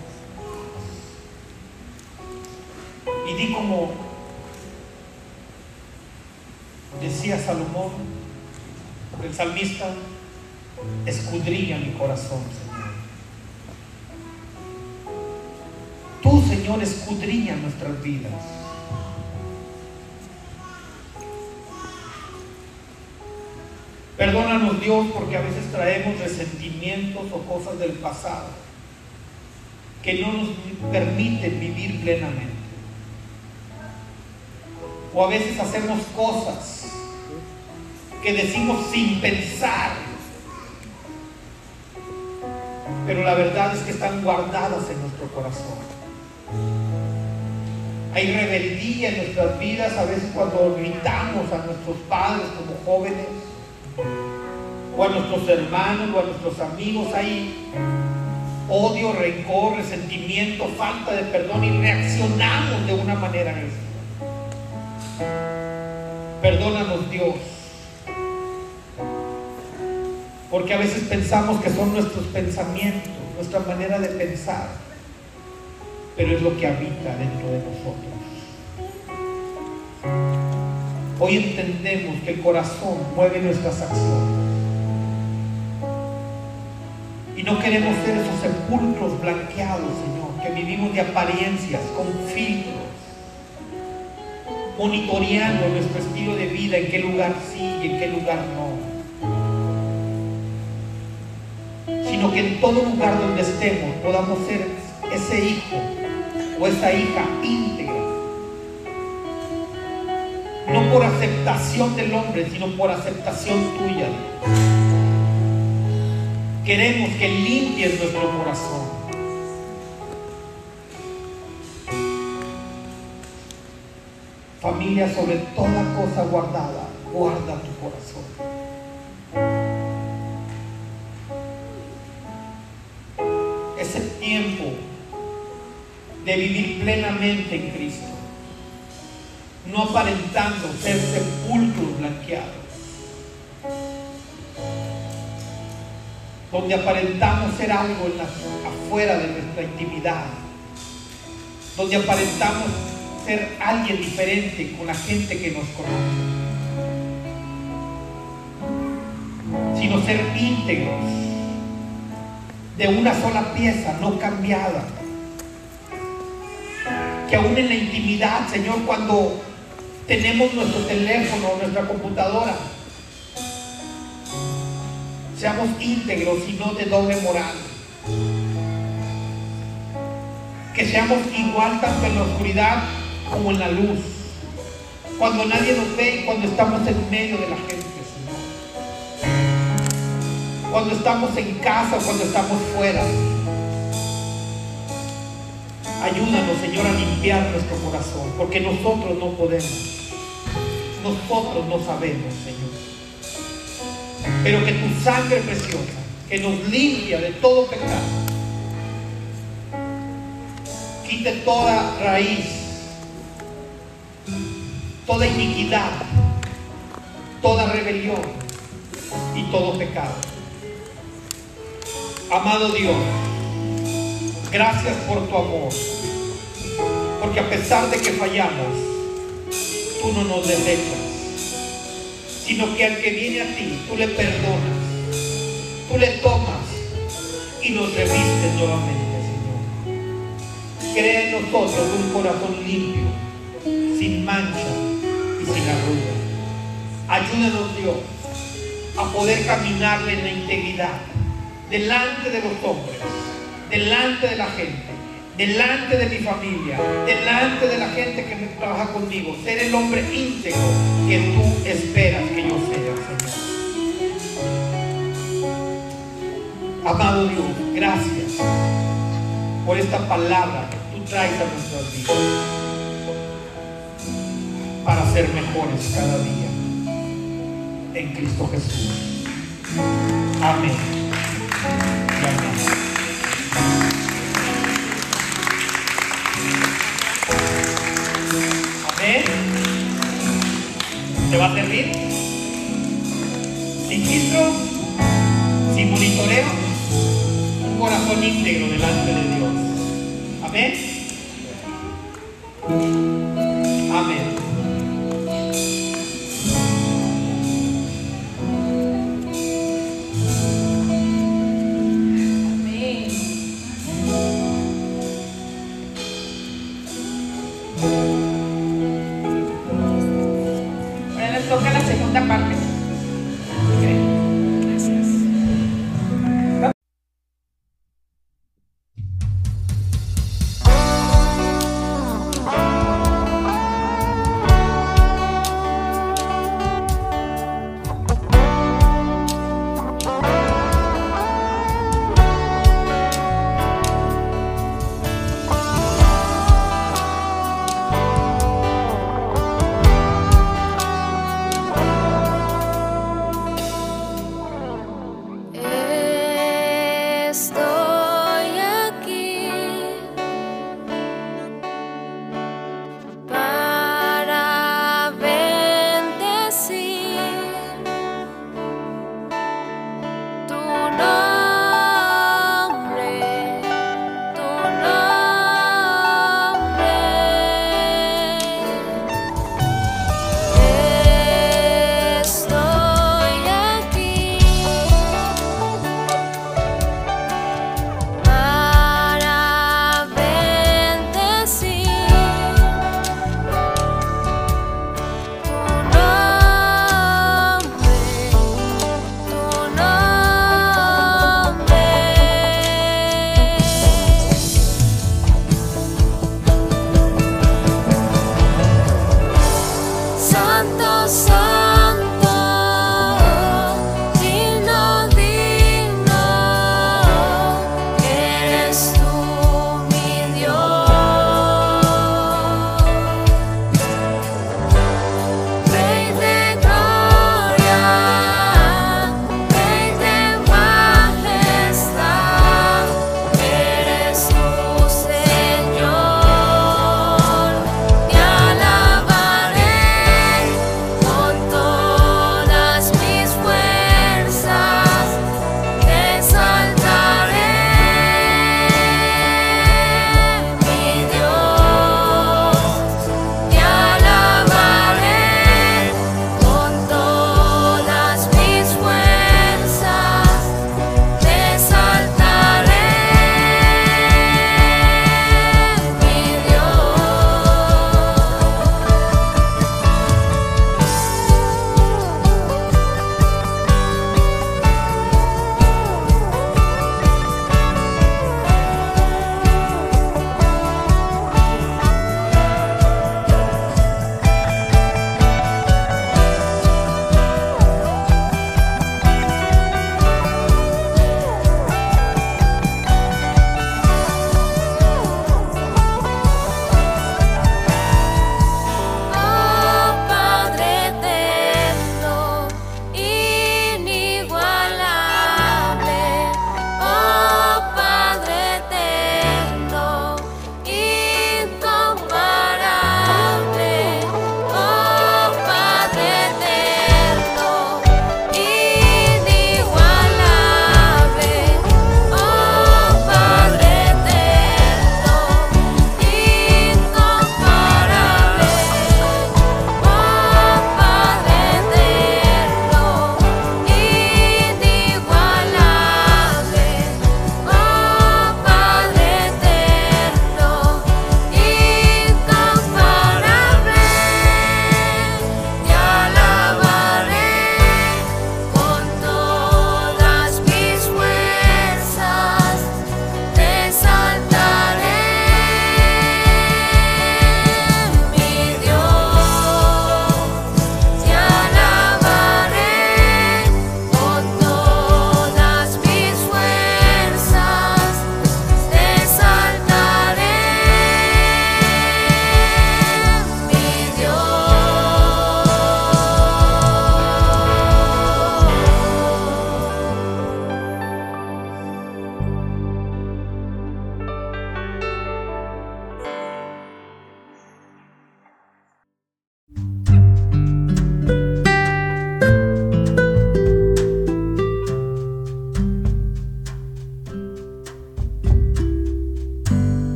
y di como decía Salomón, el salmista, escudriña mi corazón, Señor. Tú, Señor, escudriña nuestras vidas. Perdónanos Dios porque a veces traemos resentimientos o cosas del pasado que no nos permiten vivir plenamente. O a veces hacemos cosas que decimos sin pensar, pero la verdad es que están guardadas en nuestro corazón. Hay rebeldía en nuestras vidas, a veces cuando gritamos a nuestros padres como jóvenes, o a nuestros hermanos, o a nuestros amigos, hay odio, rencor, resentimiento, falta de perdón y reaccionamos de una manera agresiva. Perdónanos Dios. Porque a veces pensamos que son nuestros pensamientos, nuestra manera de pensar, pero es lo que habita dentro de nosotros. Hoy entendemos que el corazón mueve nuestras acciones. Y no queremos ser esos sepulcros blanqueados, Señor, que vivimos de apariencias, con filtros, monitoreando nuestro estilo de vida, en qué lugar sí y en qué lugar no. Que en todo lugar donde estemos podamos ser ese hijo o esa hija íntegra. No por aceptación del hombre, sino por aceptación tuya. Queremos que limpies nuestro corazón. Familia, sobre toda cosa guardada, guarda tu corazón. De vivir plenamente en Cristo, no aparentando ser sepulcros blanqueados, donde aparentamos ser algo afuera de nuestra intimidad, donde aparentamos ser alguien diferente con la gente que nos conoce, sino ser íntegros, de una sola pieza, no cambiada. Que aún en la intimidad, Señor, cuando tenemos nuestro teléfono, nuestra computadora, seamos íntegros y no de doble moral. Que seamos igual tanto en la oscuridad como en la luz. Cuando nadie nos ve y cuando estamos en medio de la gente, Señor. Cuando estamos en casa o cuando estamos fuera. Ayúdanos, Señor, a limpiar nuestro corazón, porque nosotros no podemos. Nosotros no sabemos, Señor. Pero que tu sangre preciosa, que nos limpia de todo pecado, quite toda raíz toda iniquidad, toda rebelión y todo pecado. Amado Dios, gracias por tu amor, porque a pesar de que fallamos, tú no nos desechas, sino que al que viene a ti, tú le perdonas, tú le tomas y nos revistes nuevamente, Señor. Crea en nosotros un corazón limpio, sin mancha sin arruga. Ayúdanos Dios a poder caminarle en la integridad delante de los hombres, delante de la gente, delante de mi familia, delante de la gente que trabaja conmigo, ser el hombre íntegro que tú esperas que yo sea, Señor. Amado Dios, gracias por esta palabra que tú traes a nuestras vidas para ser mejores cada día en Cristo Jesús. Amén. amén. te va a servir sin filtro, sin monitoreo, un corazón íntegro delante de Dios. Amén.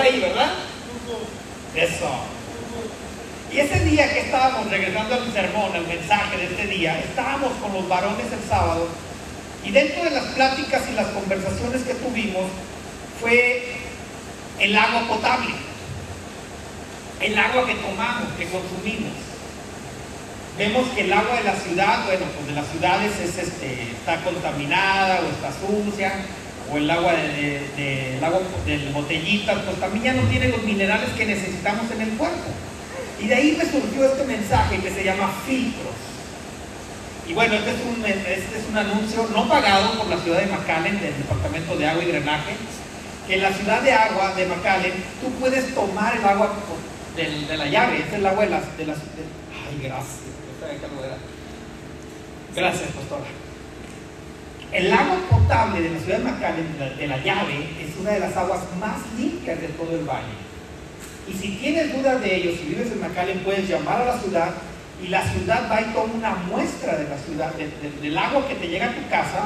Ahí, ¿verdad? Eso. Y ese día que estábamos regresando al sermón, al mensaje de este día, estábamos con los varones el sábado y dentro de las pláticas y las conversaciones que tuvimos fue el agua potable, el agua que tomamos, que consumimos. Vemos que el agua de la ciudad, bueno, pues de las ciudades es, este, está contaminada o está sucia, o el agua de, de, agua del botellitas, pues también ya no tiene los minerales que necesitamos en el cuerpo. Y de ahí me surgió este mensaje que se llama filtros. Y bueno, este es un, este es un anuncio no pagado por la ciudad de McAllen, del Departamento de Agua y Drenaje, que en la ciudad de agua de McAllen tú puedes tomar el agua de, la llave, es el agua de las... De las ay, gracias. Gracias, pastora. El agua potable de la ciudad de McAllen, de la, llave, es una de las aguas más limpias de todo el valle. Y si tienes dudas de ello, si vives en McAllen, puedes llamar a la ciudad y la ciudad va y toma una muestra de la ciudad, del agua que te llega a tu casa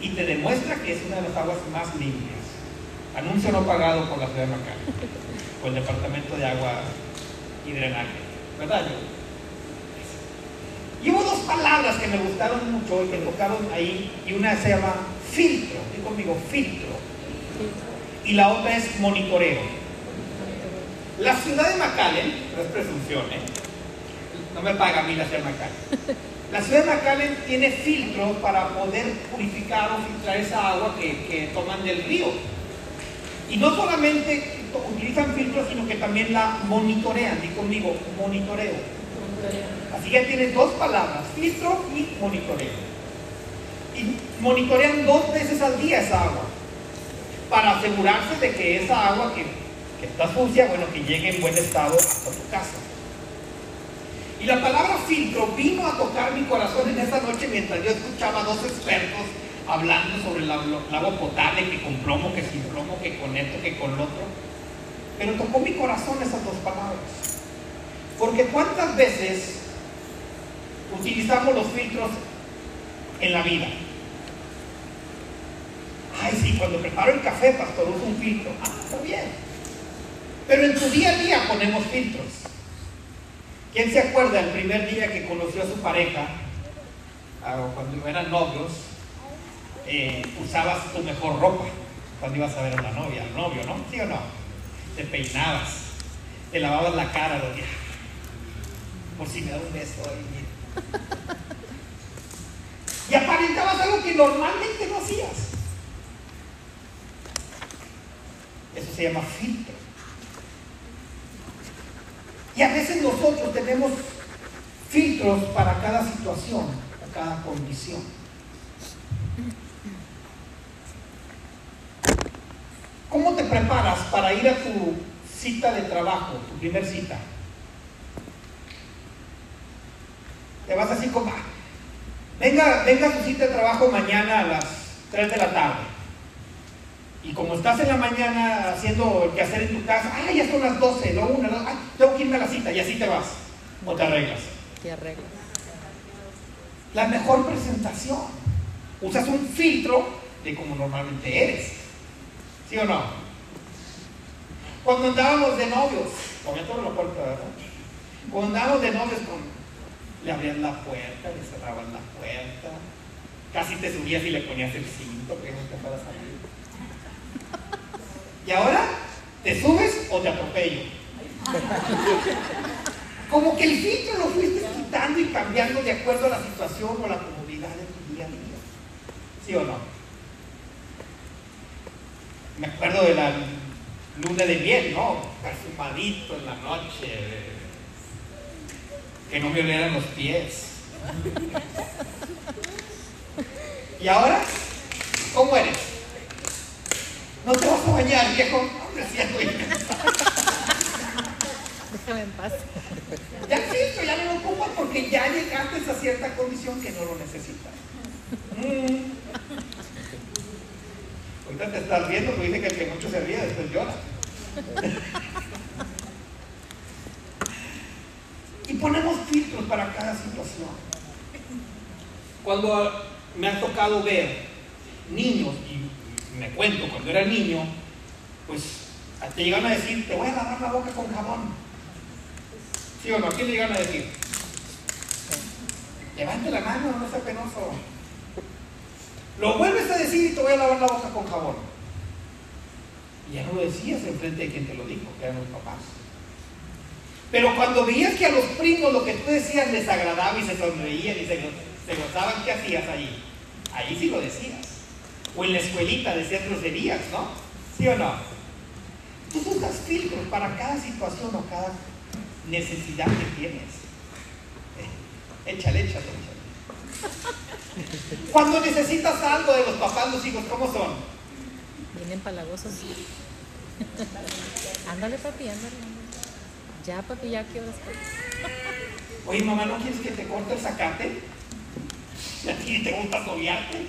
y te demuestra que es una de las aguas más limpias. Anuncio no pagado por la ciudad de McAllen, por el Departamento de Agua y Drenaje. ¿Verdad, yo? Y hubo dos palabras que me gustaron mucho y que tocaron ahí, y una se llama filtro, y conmigo, filtro. Y la otra es monitoreo. La ciudad de McAllen, no es presunción, ¿eh? no me paga a mí la ciudad de McAllen. La ciudad de McAllen tiene filtros para poder purificar o filtrar esa agua que, que toman del río. Y no solamente utilizan filtros, sino que también la monitorean. Di conmigo, monitoreo. Así que tienes dos palabras, filtro y monitoreo. Y monitorean dos veces al día esa agua para asegurarse de que esa agua que, que está sucia, bueno, que llegue en buen estado hasta tu casa. Y la palabra filtro vino a tocar mi corazón en esa noche mientras yo escuchaba a dos expertos hablando sobre el agua potable, que con plomo, que sin plomo, que con esto, que con lo otro. Pero tocó mi corazón esas dos palabras. Porque cuántas veces utilizamos los filtros en la vida. Ay, sí, cuando preparo el café, pastor, uso un filtro. Ah, está bien. Pero en tu día a día ponemos filtros. ¿Quién se acuerda el primer día que conoció a su pareja? Ah, cuando eran novios, eh, usabas tu mejor ropa cuando ibas a ver a la novia, al novio, ¿no? ¿Sí o no? Te peinabas, te lavabas la cara los días por si me da un beso ahí. Y aparentabas algo que normalmente no hacías. Eso se llama filtro. Y a veces nosotros tenemos filtros para cada situación, para cada condición. ¿Cómo te preparas para ir a tu cita de trabajo, tu primer cita? Te vas así como, venga, venga a tu cita de trabajo mañana a las 3 de la tarde. Y como estás en la mañana haciendo el quehacer en tu casa, ah, ya son las 12, no una, ah, tengo que irme a la cita y así te vas. O te arreglas. Te arreglas. La mejor presentación. Usas un filtro de como normalmente eres. ¿Sí o no? Cuando andábamos de novios, la puerta, ¿verdad? Cuando andábamos de novios con le abrían la puerta, le cerraban la puerta, casi te subías y le ponías el cinto que no te fuera a salir. Y ahora, ¿te subes o te atropello? Como que el filtro lo fuiste quitando y cambiando de acuerdo a la situación o la comodidad de tu día a día. ¿Sí o no? Me acuerdo de la luna de miel, ¿no? Perfumadito en la noche, que no me olieran los pies. ¿Y ahora? ¿Cómo eres? ¿No te vas a bañar, viejo? Hombre, Déjame en paz. Ya sí, ya no lo ocupas porque ya llegaste a cierta condición que no lo necesitas. Mm. Ahorita te estás viendo, porque dice que el que mucho se ríe después llora. Y ponemos filtros para cada situación. Cuando me ha tocado ver niños, y me cuento, cuando era niño, pues Te llegan a decir, te voy a lavar la boca con jabón. ¿Sí o no? ¿A quién le llegan a decir? Levante la mano, no sea penoso. Lo vuelves a decir y te voy a lavar la boca con jabón. Y ya no lo decías en frente de quien te lo dijo, que eran los papás. Pero cuando veías que a los primos lo que tú decías les agradaba y se sonreían y se, gozaban, ¿qué hacías ahí? Ahí sí lo decías. O en la escuelita decías groserías, ¿no? ¿Sí o no? Tú usas filtros para cada situación o cada necesidad que tienes. Échale, échale, échale. Cuando necesitas algo de los papás, los hijos, ¿cómo son? Vienen palagosos. ándale, papi, ándale. Ya, papi, ya qué horas Oye, mamá, ¿no quieres que te corte el zacate? ¿A ti te gusta solearte?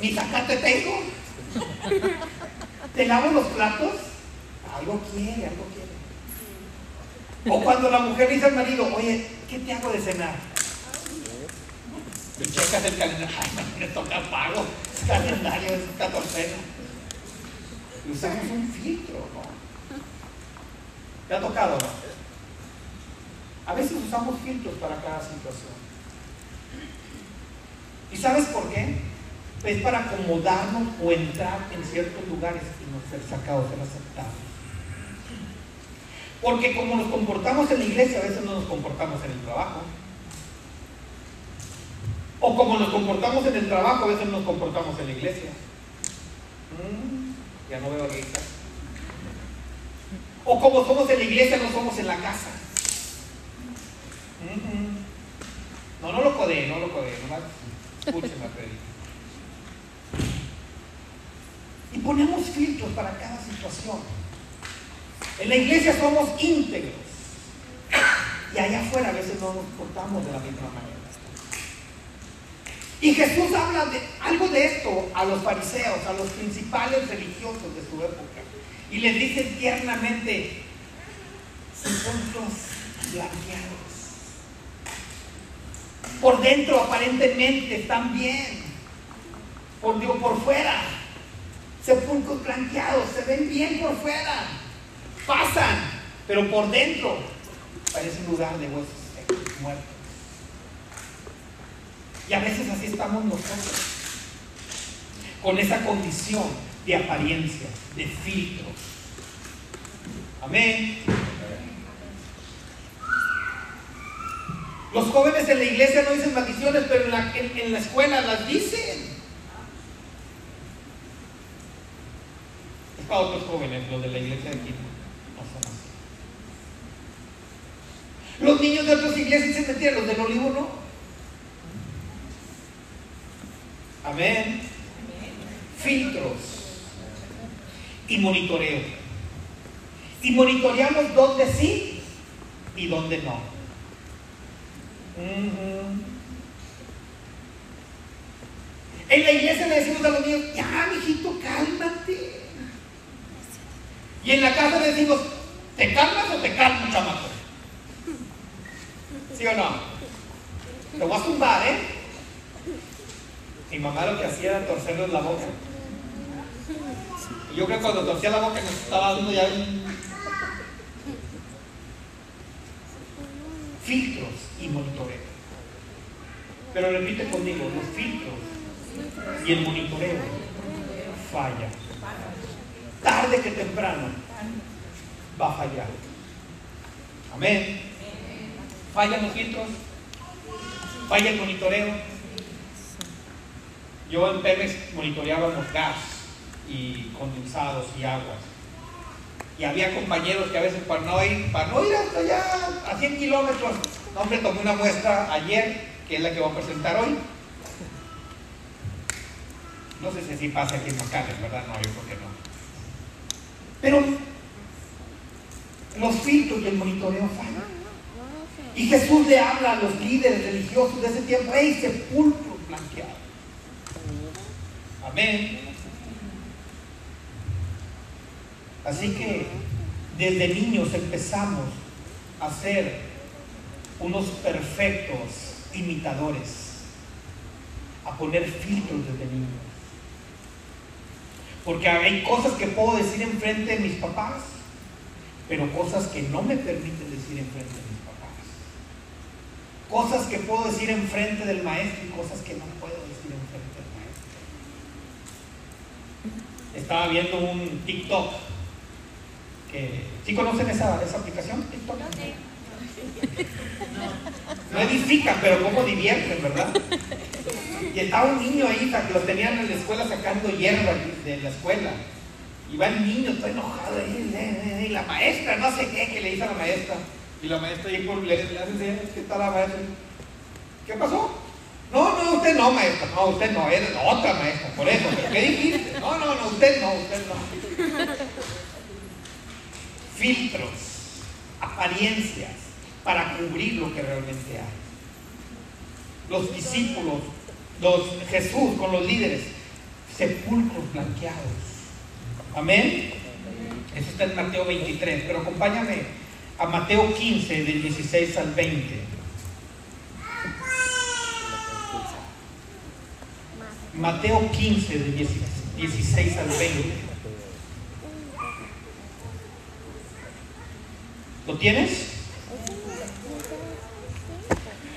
¿Ni zacate tengo? ¿Te lavo los platos? Algo quiere, algo quiere. O cuando la mujer dice al marido, oye, ¿qué te hago de cenar? Te checas el calendario, ay, me toca pago, calendario, es 14. Y usamos un filtro, ¿no? ¿Te ha tocado, no? A veces usamos filtros para cada situación. ¿Y sabes por qué? Es para acomodarnos o entrar en ciertos lugares y no ser sacados, ser aceptados. Porque como nos comportamos en la iglesia, a veces no nos comportamos en el trabajo. O como nos comportamos en el trabajo, a veces nos comportamos en la iglesia. Mm, ya no veo a la o como somos en la iglesia, no somos en la casa. No, no lo codé, no lo codé, nomás escúcheme Y ponemos filtros para cada situación. En la iglesia somos íntegros. Y allá afuera a veces no nos portamos de la misma manera. Y Jesús habla de algo de esto a los fariseos, a los principales religiosos de su época y les dice tiernamente, sepulcros blanqueados. Por dentro aparentemente están bien, por, Dios, por fuera, sepulcros blanqueados, se ven bien por fuera, pasan, pero por dentro parece un lugar de huesos muertos. Y a veces así estamos nosotros, con esa condición de apariencia, de filtro. Amén. Los jóvenes en la iglesia no dicen maldiciones, pero en la, en, la escuela las dicen. Es para otros jóvenes, los de la iglesia de aquí. No son así. Los niños de otras iglesias dicen mentiras, los del olivo no. Amén. Filtros y monitoreo. Y monitoreamos dónde sí y dónde no. En la iglesia le decimos a los niños, ya, mijito, cálmate. Y en la casa le decimos, ¿te calmas o te calmas, chamaco? ¿Sí o no? Te voy a zumbar, ¿eh? Mi mamá lo que hacía era torcerle la boca. Yo creo que cuando torcía la boca nos estaba dando ya un... filtros y monitoreo. Pero repite conmigo, los filtros y el monitoreo falla. Tarde que temprano va a fallar. Amén. Fallan los filtros, falla el monitoreo. Yo en Pemex monitoreábamos gas y condensados y aguas. Y había compañeros que a veces para no ir, para no ir hasta allá a 100 kilómetros, hombre, tomé una muestra ayer, que es la que voy a presentar hoy. No sé si así pasa aquí en Macales, ¿verdad? No, yo creo que no. Pero los filtros y el monitoreo fallan. Y Jesús le habla a los líderes religiosos de ese tiempo, ¡hey, sepulcros blanqueados! Amén. Así que desde niños empezamos a ser unos perfectos imitadores, a poner filtros desde niños. Porque hay cosas que puedo decir enfrente de mis papás, pero cosas que no me permiten decir enfrente de mis papás. Cosas que puedo decir enfrente del maestro y cosas que no puedo decir enfrente del maestro. Estaba viendo un TikTok. Que, ¿Sí conocen esa, esa aplicación? TikTok. No edifican, pero como divierten, ¿verdad? Y estaba un niño ahí que lo tenían en la escuela sacando hierba de la escuela. Y va el niño, está enojado ahí, y la maestra, no sé qué, que le dice a la maestra. Y la maestra ahí por le, le hace, ¿qué tal la maestra? ¿Qué pasó? No, no, usted no, maestra, no, usted no, es otra maestra, por eso, pero ¿qué dijiste? No, no, no, usted no, usted no. Filtros, apariencias, para cubrir lo que realmente hay. Los discípulos los, Jesús con los líderes, sepulcros blanqueados. Amén. Eso está en Mateo 23, pero acompáñame a Mateo 15 del 16 al 20. Mateo 15 del 16 al 20. Tienes?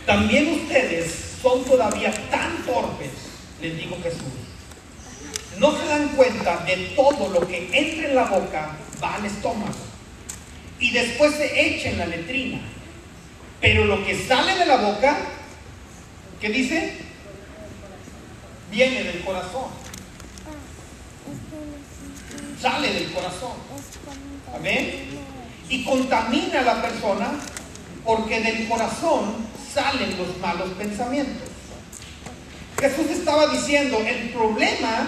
También ustedes son todavía tan torpes, les dijo Jesús. No se dan cuenta de todo lo que entra en la boca va al estómago y después se echa en la letrina. Pero lo que sale de la boca, ¿qué dice? Viene del corazón. Sale del corazón. Amén. Y contamina a la persona porque del corazón salen los malos pensamientos. Jesús estaba diciendo, el problema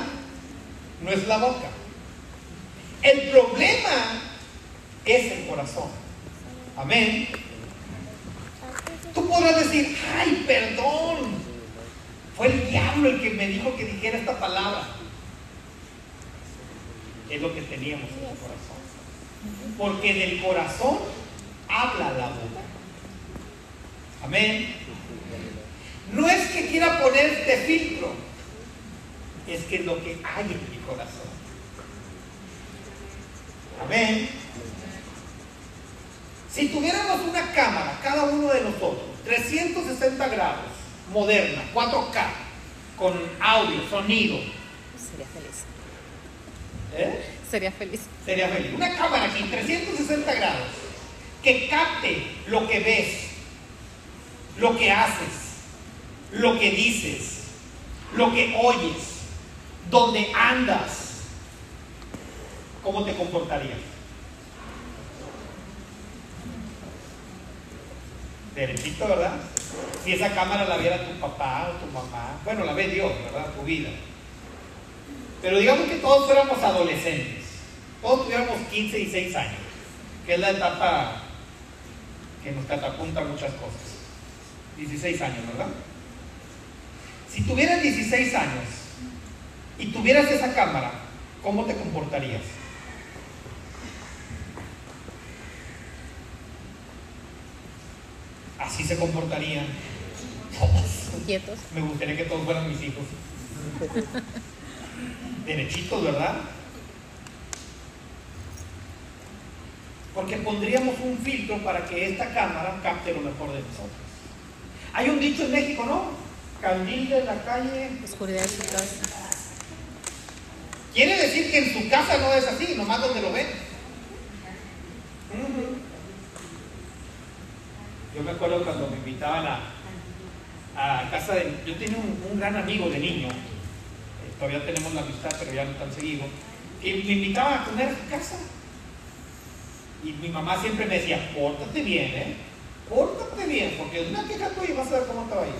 no es la boca. El problema es el corazón. Amén. Tú podrás decir, ay, perdón. Fue el diablo el que me dijo que dijera esta palabra. Es lo que teníamos en el corazón. Porque del corazón habla la boca. Amén. No es que quiera poner este filtro, es que es lo que hay en mi corazón. Amén. Si tuviéramos una cámara, cada uno de nosotros, 360 grados, moderna, 4K, con audio, sonido. Sería feliz. ¿Eh? Sería feliz. Sería feliz. Una cámara aquí, 360 grados, que capte lo que ves, lo que haces, lo que dices, lo que oyes, donde andas, ¿cómo te comportarías? Derechito, ¿verdad? Si esa cámara la viera tu papá o tu mamá, bueno, la ve Dios, ¿verdad? Tu vida. Pero digamos que todos fuéramos adolescentes, todos tuviéramos 15 y 16 años, que es la etapa que nos catapunta muchas cosas. 16 años, ¿verdad? Si tuvieras 16 años y tuvieras esa cámara, ¿cómo te comportarías? Así se comportarían todos. Quietos. Me gustaría que todos fueran mis hijos. Derechitos, ¿verdad? Porque pondríamos un filtro para que esta cámara capte lo mejor de nosotros. Hay un dicho en México, ¿no? Candil de la calle. Oscuridad de su casa. Quiere decir que en su casa no es así, nomás donde lo ven. Yo me acuerdo cuando me invitaban a, a casa de... Yo tenía un, un gran amigo de niño, todavía tenemos la amistad, pero ya no tan seguido, y me invitaba a comer a casa. Y mi mamá siempre me decía, pórtate bien, ¿eh? Pórtate bien, porque una queja tuya vas a ver cómo te va a ir.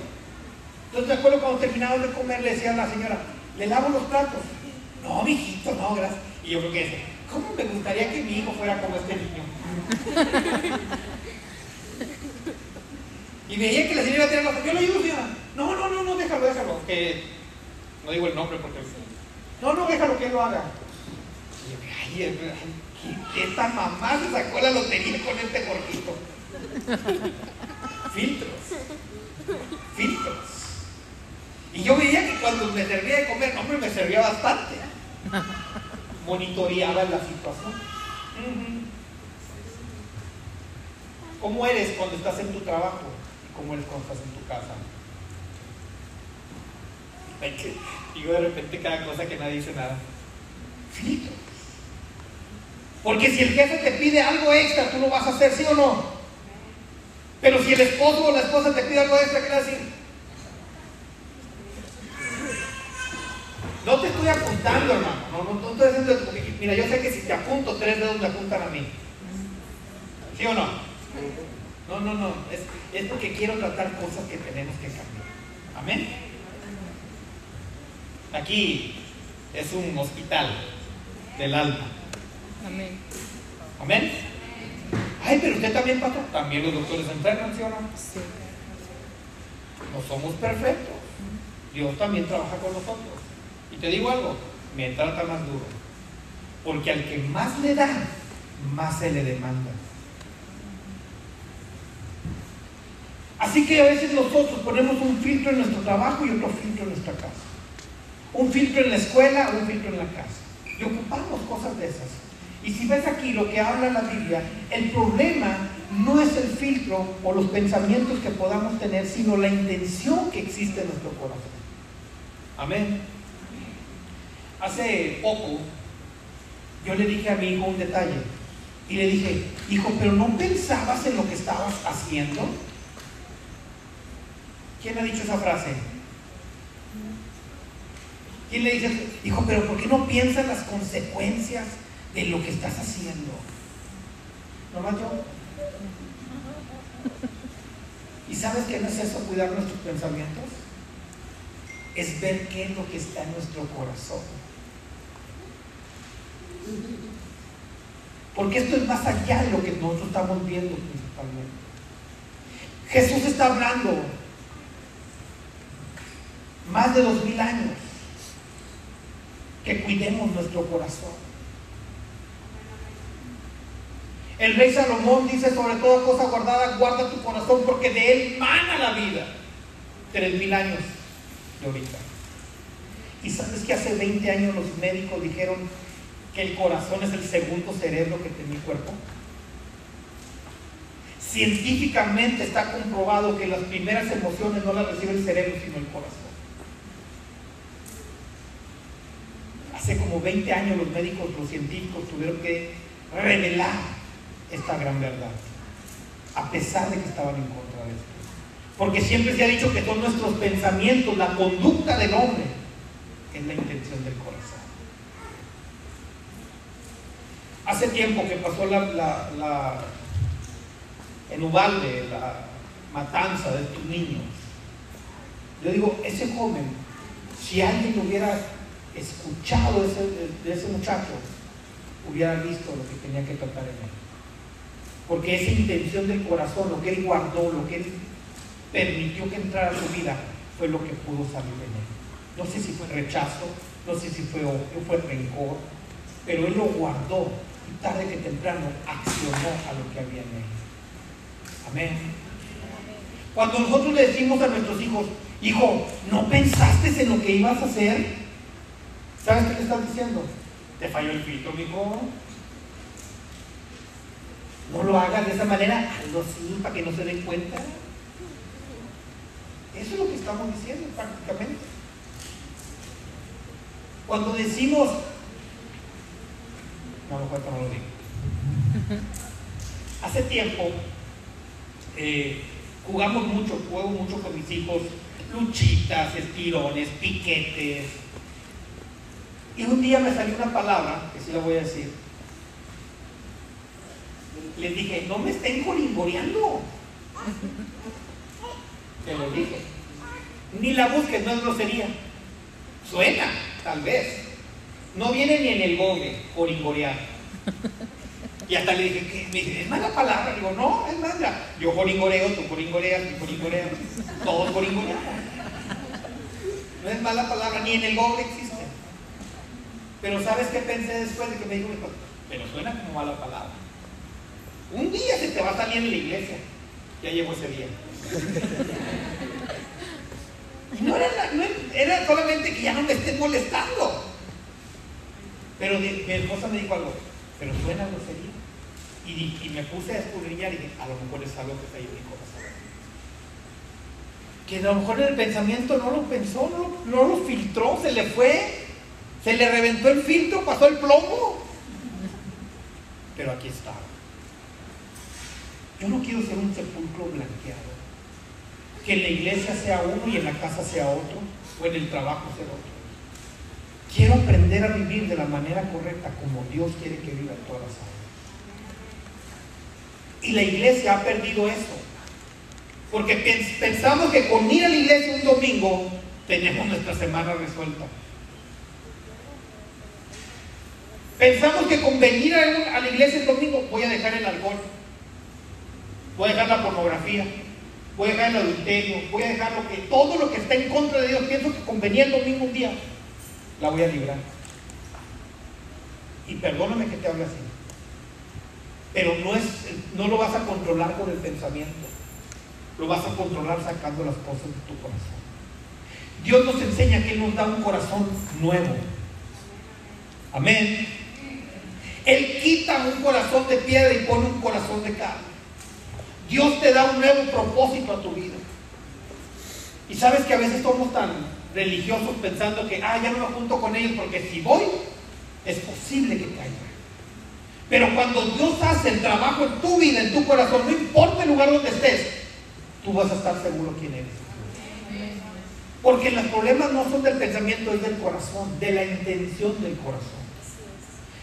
Entonces me acuerdo cuando terminamos de comer, le decía a la señora, ¿le lavo los platos? No, mijito, no, gracias. Y yo creo que decía, ¿cómo me gustaría que mi hijo fuera como este niño? y veía que la señora tenía la yo le ayudo, señora. No, no, no, no, déjalo, déjalo. Que no digo el nombre porque. No, no, déjalo que él lo haga. Y yo, ay, ay, esta mamá se sacó la lotería con este cortito. Filtros. Filtros. Y yo veía que cuando me servía de comer, hombre, me servía bastante. monitoreaba la situación. ¿Cómo eres cuando estás en tu trabajo? ¿Y cómo eres cuando estás en tu casa? Digo de repente cada cosa que nadie dice nada. Filtro. Porque si el jefe te pide algo extra, tú lo vas a hacer, ¿sí o no? Pero si el esposo o la esposa te pide algo extra, ¿qué le decir? No te estoy apuntando, hermano. No, no, no estoy haciendo Mira, yo sé que si te apunto, tres dedos me apuntan a mí. ¿Sí o no? No, no, no. Es, es porque quiero tratar cosas que tenemos que cambiar. Amén. Aquí es un hospital del alma. Amén. Amén. Ay, pero usted también, pastor. También los doctores enferman, ¿sí o no? Sí. No somos perfectos. Dios también trabaja con nosotros. Y te digo algo, me trata más duro. Porque al que más le da, más se le demanda. Así que a veces nosotros ponemos un filtro en nuestro trabajo y otro filtro en nuestra casa. Un filtro en la escuela, un filtro en la casa. Y ocupamos cosas de esas. Y si ves aquí lo que habla la Biblia, el problema no es el filtro o los pensamientos que podamos tener, sino la intención que existe en nuestro corazón. Amén. Hace poco yo le dije a mi hijo un detalle y le dije, hijo, pero no pensabas en lo que estabas haciendo. ¿Quién ha dicho esa frase? ¿Quién le dice, hijo, pero ¿por qué no piensas las consecuencias de lo que estás haciendo? ¿No yo? ¿Y sabes qué no es eso, cuidar nuestros pensamientos? Es ver qué es lo que está en nuestro corazón. Porque esto es más allá de lo que nosotros estamos viendo principalmente. Jesús está hablando más de dos mil años que cuidemos nuestro corazón. El rey Salomón dice sobre toda cosa guardada, guarda tu corazón porque de él mana la vida. Tres mil años de ahorita. Y sabes que hace 20 años los médicos dijeron que el corazón es el segundo cerebro que tiene el cuerpo. Científicamente está comprobado que las primeras emociones no las recibe el cerebro, sino el corazón. Hace como 20 años los médicos, los científicos tuvieron que revelar esta gran verdad, a pesar de que estaban en contra de esto. Porque siempre se ha dicho que son nuestros pensamientos, la conducta del hombre, es la intención del corazón. Hace tiempo que pasó la, la, en Ubalde la matanza de estos niños. Yo digo, ese joven, si alguien hubiera escuchado de ese muchacho, hubiera visto lo que tenía que tratar en él. Porque esa intención del corazón, lo que él guardó, lo que él permitió que entrara a su vida, fue lo que pudo salir de él. No sé si fue rechazo, no sé si fue odio, fue rencor, pero él lo guardó y tarde que temprano accionó a lo que había en él. Amén. Cuando nosotros le decimos a nuestros hijos, hijo, ¿no pensaste en lo que ibas a hacer? ¿Sabes qué le estás diciendo? Te falló el filtro, hijo. No lo hagas de esa manera, hazlo así para que no se den cuenta. Eso es lo que estamos diciendo prácticamente. Cuando decimos, no, mejor no lo digo. Hace tiempo eh, jugamos mucho, juego mucho con mis hijos, luchitas, estirones, piquetes. Y un día me salió una palabra, que sí la voy a decir, les dije, no me estén colingoreando. Te lo dije. Ni la busques, no es grosería. Suena, tal vez. No viene ni en el google, coringorear. Y hasta le dije, ¿qué? Me dice, ¿es mala palabra? Digo, no, es mala. Yo coringoreo, tú coringoreas, tú coringoreas. Todos coringoreamos. No es mala palabra, ni en el google existe. Pero ¿sabes qué pensé después de que me dijo Pero suena como mala palabra. Un día se te va a salir en la iglesia. Ya llegó ese día. Y no era, no era solamente que ya no me estén molestando. Pero mi esposa me dijo algo, pero suena grosería. Y, y me puse a escudriñar y dije, a lo mejor es algo que está ahí en mi. Que a lo mejor en el pensamiento no lo pensó, no lo filtró, se le fue, se le reventó el filtro, pasó el plomo. Pero aquí está. Yo no quiero ser un sepulcro blanqueado. Que en la iglesia sea uno y en la casa sea otro, o en el trabajo sea otro. Quiero aprender a vivir de la manera correcta como Dios quiere que viva todas las áreas. Y la iglesia ha perdido eso. Porque pensamos que con ir a la iglesia un domingo tenemos nuestra semana resuelta. Pensamos que con venir a la iglesia el domingo voy a dejar el alcohol, voy a dejar la pornografía, voy a dejar el adulterio, voy a dejar lo que, todo lo que está en contra de Dios. Pienso que con venir el domingo un día la voy a librar. Y perdóname que te hable así. Pero no, es, no lo vas a controlar con el pensamiento. Lo vas a controlar sacando las cosas de tu corazón. Dios nos enseña que Él nos da un corazón nuevo. Amén. Él quita un corazón de piedra y pone un corazón de carne. Dios te da un nuevo propósito a tu vida. Y sabes que a veces somos tan religiosos pensando que, ah, ya no me junto con ellos porque si voy, es posible que caiga. Pero cuando Dios hace el trabajo en tu vida, en tu corazón, no importa el lugar donde estés, tú vas a estar seguro quién eres. Porque los problemas no son del pensamiento, es del corazón, de la intención del corazón.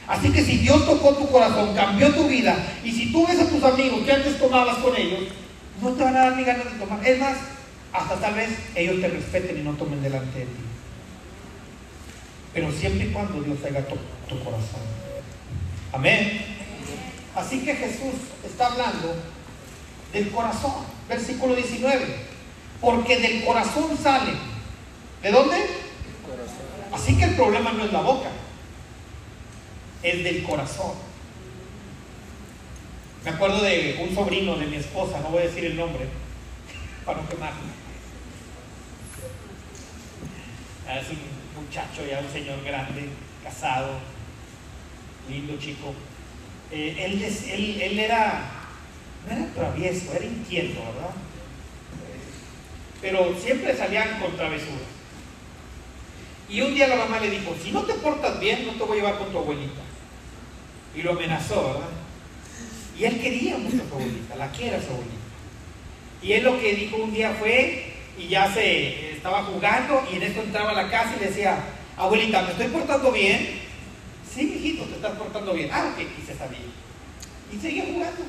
Así que si Dios tocó tu corazón, cambió tu vida, y si tú ves a tus amigos que antes tomabas con ellos, no te van a dar ni ganas de tomar. Es más, hasta tal vez ellos te respeten y no tomen delante de ti. Pero siempre y cuando Dios haga tu, tu corazón. Amén. Así que Jesús está hablando del corazón. Versículo 19. Porque del corazón sale. ¿De dónde? Así que el problema no es la boca. Es del corazón. Me acuerdo de un sobrino de mi esposa, no voy a decir el nombre, para no quemarme. es un muchacho ya, un señor grande, casado, lindo chico. Eh, él, él, era, no era travieso, era inquieto, ¿verdad? pero siempre salían con travesuras. Y un día la mamá le dijo, si no te portas bien, no te voy a llevar con tu abuelita. Y lo amenazó, ¿verdad? Y él quería mucho a su abuelita, la quiere a su abuelita. Y él lo que dijo un día fue, y ya se estaba jugando y en esto entraba a la casa y le decía, abuelita, ¿me estoy portando bien? Sí, mijito, te estás portando bien. Ah, ok, y se sabía. Y seguía jugando.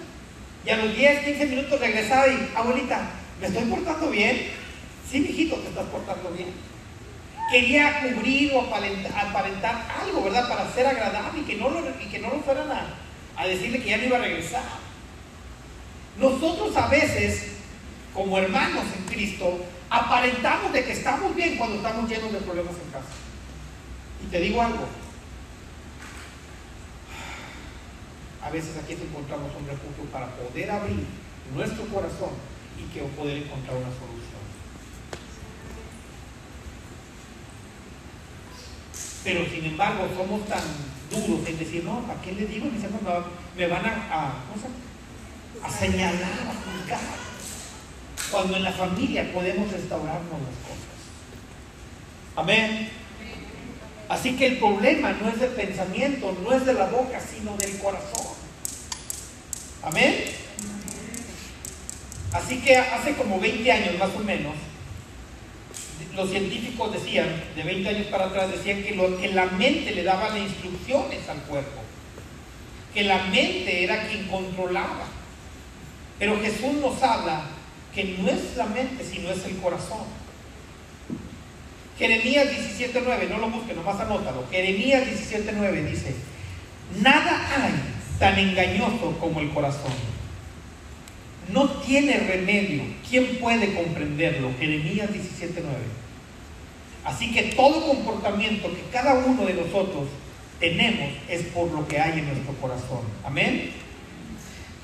Y a los 10, 15 minutos regresaba y, abuelita, ¿me estoy portando bien? Sí, mijito, te estás portando bien. Quería cubrir o aparentar, algo, ¿verdad? Para ser agradable y que no lo, y que no lo fueran a, a decirle que ya no iba a regresar. Nosotros a veces, como hermanos en Cristo, aparentamos de que estamos bien cuando estamos llenos de problemas en casa. Y te digo algo, a veces aquí encontramos un refugio para poder abrir nuestro corazón y que poder encontrar una solución. Pero sin embargo somos tan duros en decir, no, ¿para qué le digo? Me van a, a señalar, a juzgar cuando en la familia podemos restaurarnos las cosas. Amén. Así que el problema no es del pensamiento, no es de la boca, sino del corazón. Amén. Así que hace como 20 años más o menos, los científicos decían, de 20 años para atrás, decían que, lo, que la mente le daba las instrucciones al cuerpo, que la mente era quien controlaba. Pero Jesús nos habla que no es la mente, sino es el corazón. Jeremías 17.9, no lo busquen, nomás anótalo. Jeremías 17.9 dice, nada hay tan engañoso como el corazón. No tiene remedio. ¿Quién puede comprenderlo? Jeremías 17.9. Así que todo comportamiento que cada uno de nosotros tenemos es por lo que hay en nuestro corazón. Amén.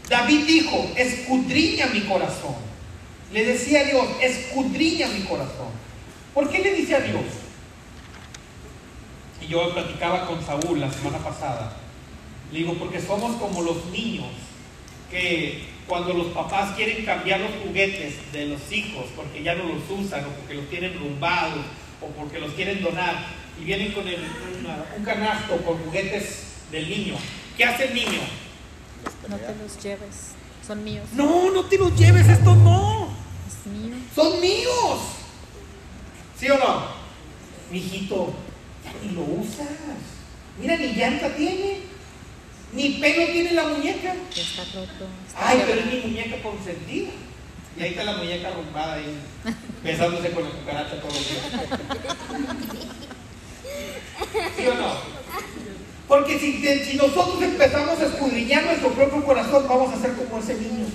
David dijo, escudriña mi corazón le decía a Dios, escudriña mi corazón. ¿Por qué le dice a Dios? Y yo platicaba con Saúl la semana pasada. Le digo, porque somos como los niños que cuando los papás quieren cambiar los juguetes de los hijos porque ya no los usan o porque los tienen rumbados o porque los quieren donar y vienen con un canasto con juguetes del niño. ¿Qué hace el niño? No te los lleves, son míos. No, no te los lleves, esto no. Es mío. Son míos. ¿Sí o no? Mijito, ya ni lo usas. Mira, ni llanta tiene. Ni pelo tiene la muñeca. Ya está roto. está Ay, pero es mi muñeca consentida. Y ahí está la muñeca arrumbada ahí, besándose con la cucaracha todos los días. ¿Sí o no? Porque si, nosotros empezamos a escudriñar nuestro propio corazón, vamos a ser como ese niño.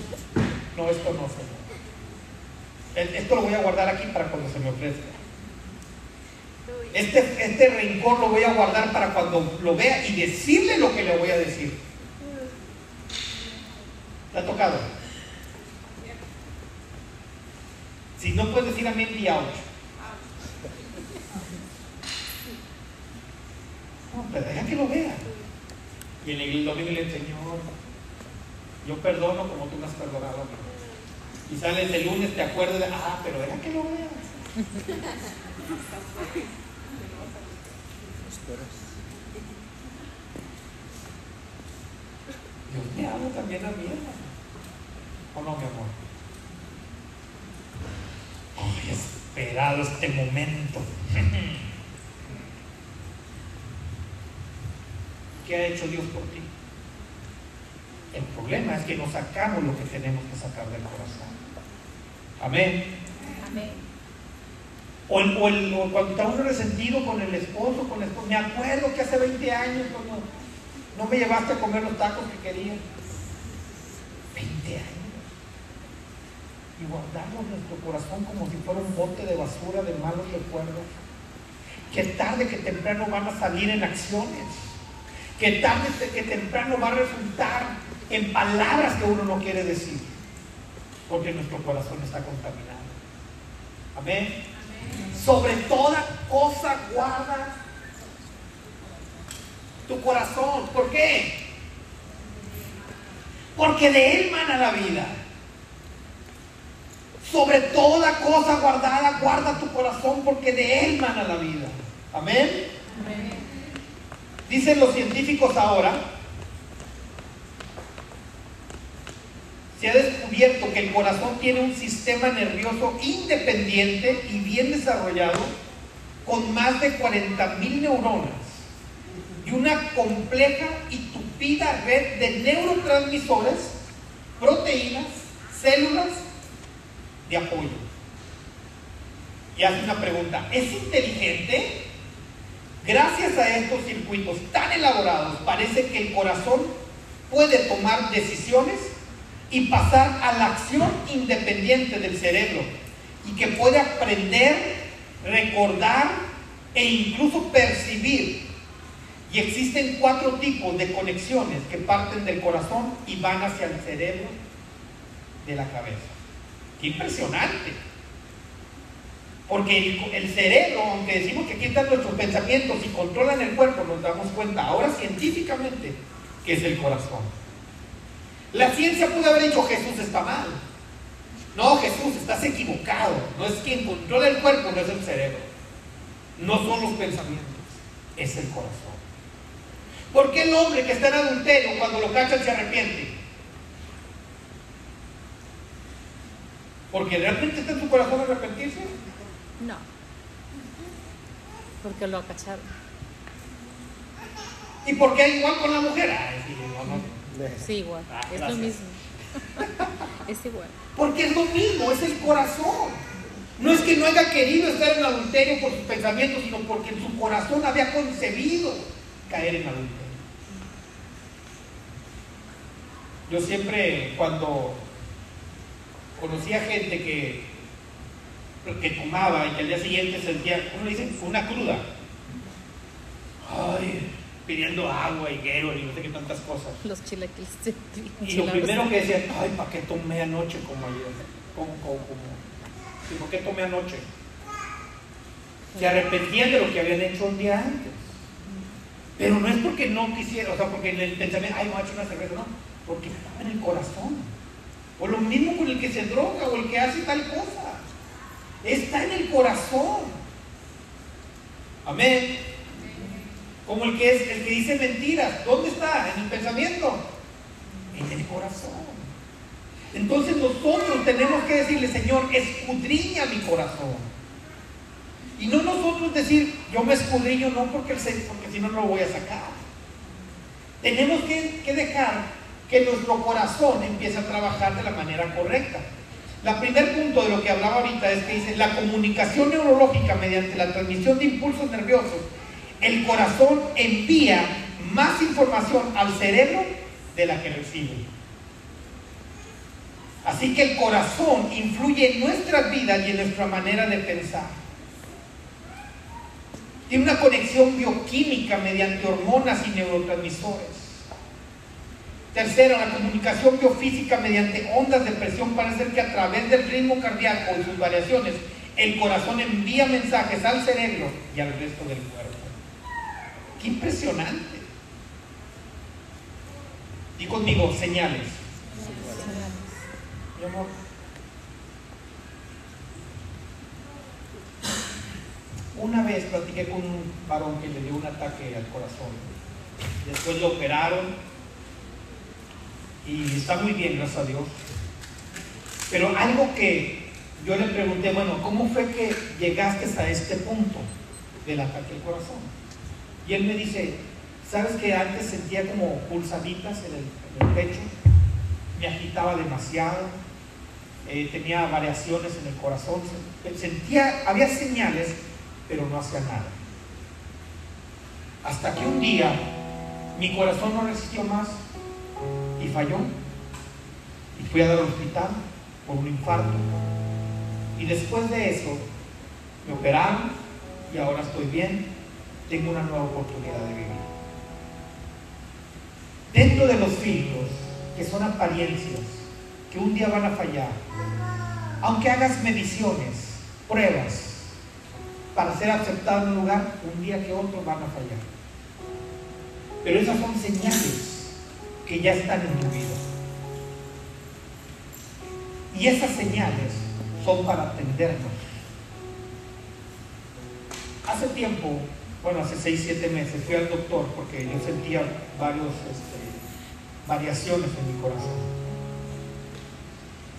No, esto no, Señor. El- Esto lo voy a guardar aquí para cuando se me ofrezca. Este, este rencor lo voy a guardar para cuando lo vea y decirle lo que le voy a decir. ¿Te ha tocado? Si no puedes decir amén, di ouch. No, pero deja que lo vea. Y en el domingo le Señor, yo perdono como tú me has perdonado a. Y sales el lunes, te acuerdas de, ah, pero deja que lo vea. Dios me habla también a mí. ¿O no, mi amor? Ay, he esperado este momento. ¿Qué ha hecho Dios por ti? El problema es que no sacamos lo que tenemos que sacar del corazón. Amén. Amén. O, el- o el- o cuando está uno resentido con el esposo, con la esposa. Me acuerdo que hace 20 años cuando no me llevaste a comer los tacos que quería. 20 años. Y guardamos nuestro corazón como si fuera un bote de basura de malos recuerdos. Que tarde que temprano van a salir en acciones. Que tarde que temprano va a resultar en palabras que uno no quiere decir. Porque nuestro corazón está contaminado. Amén. Sobre toda cosa guarda tu corazón. ¿Por qué? Porque de él mana la vida. Sobre toda cosa guardada, guarda tu corazón porque de él mana la vida. Amén. Dicen los científicos ahora, se ha descubierto que el corazón tiene un sistema nervioso independiente y bien desarrollado con más de 40.000 neuronas y una compleja y tupida red de neurotransmisores, proteínas, células de apoyo. Y hace una pregunta, ¿es inteligente? Gracias a estos circuitos tan elaborados, parece que el corazón puede tomar decisiones y pasar a la acción independiente del cerebro y que puede aprender, recordar e incluso percibir. Y existen cuatro tipos de conexiones que parten del corazón y van hacia el cerebro de la cabeza. ¡Qué impresionante! Porque el, cerebro, aunque decimos que aquí están nuestros pensamientos y controlan el cuerpo, nos damos cuenta ahora científicamente que es el corazón. La ciencia pudo haber dicho Jesús está mal. No, Jesús, estás equivocado. No es quien controla el cuerpo, no es el cerebro. No son los pensamientos, es el corazón. ¿Por qué el hombre que está en adulterio cuando lo cachan se arrepiente? Porque realmente está en su corazón arrepentirse. No. Porque lo acacharon. ¿Y por qué igual con la mujer? Ay, sí, no, no. Sí, igual. Ah, es gracias. lo mismo. es igual. Porque es lo mismo, es el corazón. No es que no haya querido estar en adulterio por sus pensamientos, sino porque en su corazón había concebido caer en adulterio. Yo siempre, cuando conocía gente que, que tomaba y que al día siguiente sentía, ¿cómo le dicen? Una cruda. Ay, pidiendo agua y guero y no sé qué tantas cosas. Los chilaquiles. Y lo primero que decía, ay, ¿para qué tomé anoche como ayer? ¿Cómo, cómo, cómo? ¿Y por qué tomé anoche? Se arrepentían de lo que habían hecho un día antes. Pero no es porque no quisiera, o sea, porque en el pensamiento, ay, me ha hecho una cerveza, no, porque está en el corazón. O lo mismo con el que se droga o el que hace tal cosa. Está en el corazón. Amén. Como el que es el que dice mentiras. ¿Dónde está? En el pensamiento. En el corazón. Entonces nosotros tenemos que decirle, Señor, escudriña mi corazón. Y no nosotros decir, yo me escudriño, no porque, porque si no, no lo voy a sacar. Tenemos que, que dejar que nuestro corazón empiece a trabajar de la manera correcta. La primer punto de lo que hablaba ahorita es que dice, la comunicación neurológica mediante la transmisión de impulsos nerviosos, el corazón envía más información al cerebro de la que recibe. Así que el corazón influye en nuestras vidas y en nuestra manera de pensar. Tiene una conexión bioquímica mediante hormonas y neurotransmisores. Tercero, la comunicación biofísica mediante ondas de presión parece que a través del ritmo cardíaco y sus variaciones, el corazón envía mensajes al cerebro y al resto del cuerpo. ¡Qué impresionante! Y conmigo, señales. Mi amor. Una vez platiqué con un varón que le dio un ataque al corazón. Después lo operaron y está muy bien, gracias a Dios. Pero algo que yo le pregunté, bueno, ¿cómo fue que llegaste a este punto del ataque al corazón? Y él me dice, ¿sabes que antes sentía como pulsaditas en el, en el pecho? Me agitaba demasiado, eh, tenía variaciones en el corazón, sentía, había señales, pero no hacía nada. Hasta que un día mi corazón no resistió más y falló. Y fui a dar al hospital por un infarto. Y después de eso me operaron y ahora estoy bien. Tengo una nueva oportunidad de vivir. Dentro de los filtros, que son apariencias, que un día van a fallar, aunque hagas mediciones, pruebas, para ser aceptado en un lugar, un día que otro van a fallar. Pero esas son señales que ya están en tu vida. Y esas señales son para atendernos. Hace tiempo, bueno, hace 6, 7 meses, fui al doctor porque yo sentía varios, este, variaciones en mi corazón.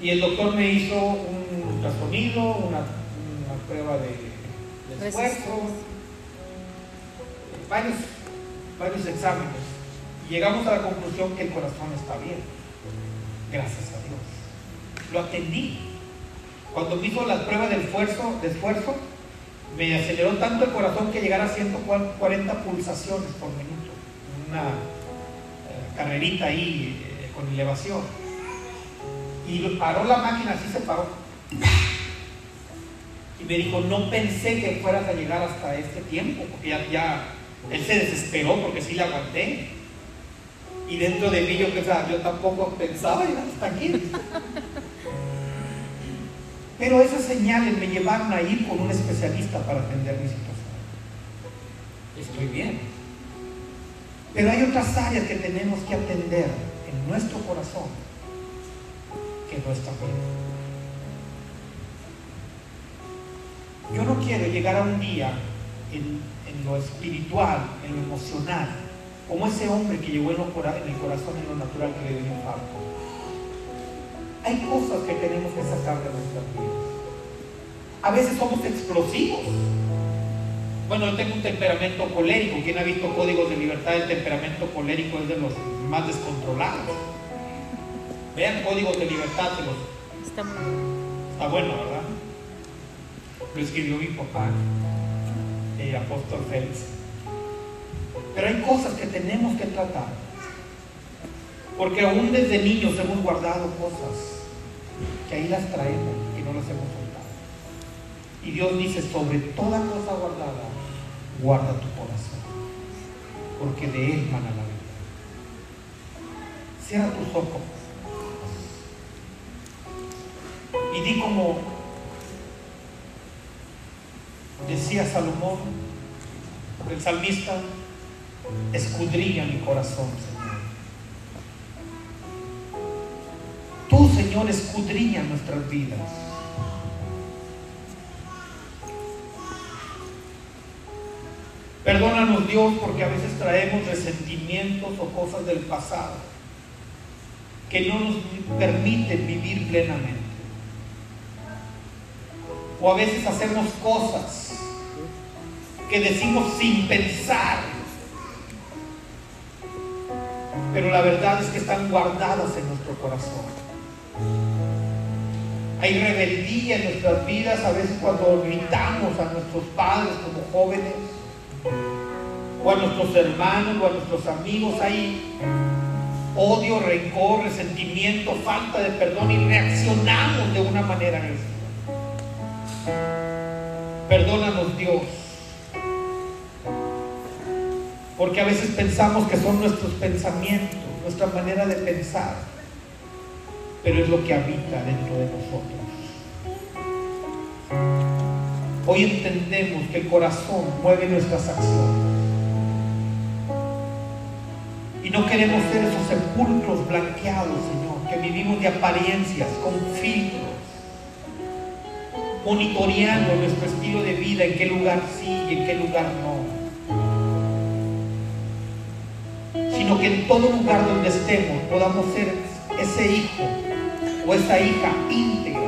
Y el doctor me hizo un ultrasonido, una, una prueba de, de esfuerzo, varios, varios exámenes. Llegamos a la conclusión que el corazón está bien. Gracias a Dios. Lo atendí. Cuando me hizo la prueba de esfuerzo, de esfuerzo, me aceleró tanto el corazón que llegara a 140 pulsaciones por minuto. Una eh, carrerita ahí eh, con elevación. Y paró la máquina, así se paró. Y me dijo, no pensé que fueras a llegar hasta este tiempo, porque ya, ya él se desesperó porque sí le aguanté. Y dentro de mí yo pensaba, yo tampoco pensaba ir hasta aquí. Pero esas señales me llevaron a ir con un especialista para atender mi situación. Estoy bien. Pero hay otras áreas que tenemos que atender en nuestro corazón que no están bien. Yo no quiero llegar a un día en, en, lo espiritual, en lo emocional, como ese hombre que llegó en, el corazón, en lo natural que le dio un infarto. Hay cosas que tenemos que sacar de nuestras vidas. A veces somos explosivos. Bueno, yo tengo un temperamento colérico. ¿Quién ha visto códigos de libertad? El temperamento colérico es de los más descontrolados. Vean códigos de libertad. De los... Está muy bueno. Está bueno, ¿verdad? Lo escribió mi papá, el apóstol Félix. Pero hay cosas que tenemos que tratar. Porque aún desde niños hemos guardado cosas que ahí las traemos y no las hemos soltado. Y Dios dice, sobre toda cosa guardada, guarda tu corazón, porque de él mana la vida. Cierra tus ojos y di como decía Salomón, el salmista, escudriña mi corazón, Señor. Tú, Señor, escudriña nuestras vidas. Perdónanos Dios porque a veces traemos resentimientos o cosas del pasado que no nos permiten vivir plenamente. O a veces hacemos cosas que decimos sin pensar, pero la verdad es que están guardadas en nuestro corazón. Hay rebeldía en nuestras vidas, a veces cuando gritamos a nuestros padres como jóvenes, o a nuestros hermanos, o a nuestros amigos, hay odio, rencor, resentimiento, falta de perdón y reaccionamos de una manera agresiva. Perdónanos Dios. Porque a veces pensamos que son nuestros pensamientos, nuestra manera de pensar, pero es lo que habita dentro de nosotros. Hoy entendemos que el corazón mueve nuestras acciones. Y no queremos ser esos sepulcros blanqueados, Señor, que vivimos de apariencias, con filtros, monitoreando nuestro estilo de vida, en qué lugar sí y en qué lugar no. Sino que en todo lugar donde estemos podamos ser ese hijo o esa hija íntegra.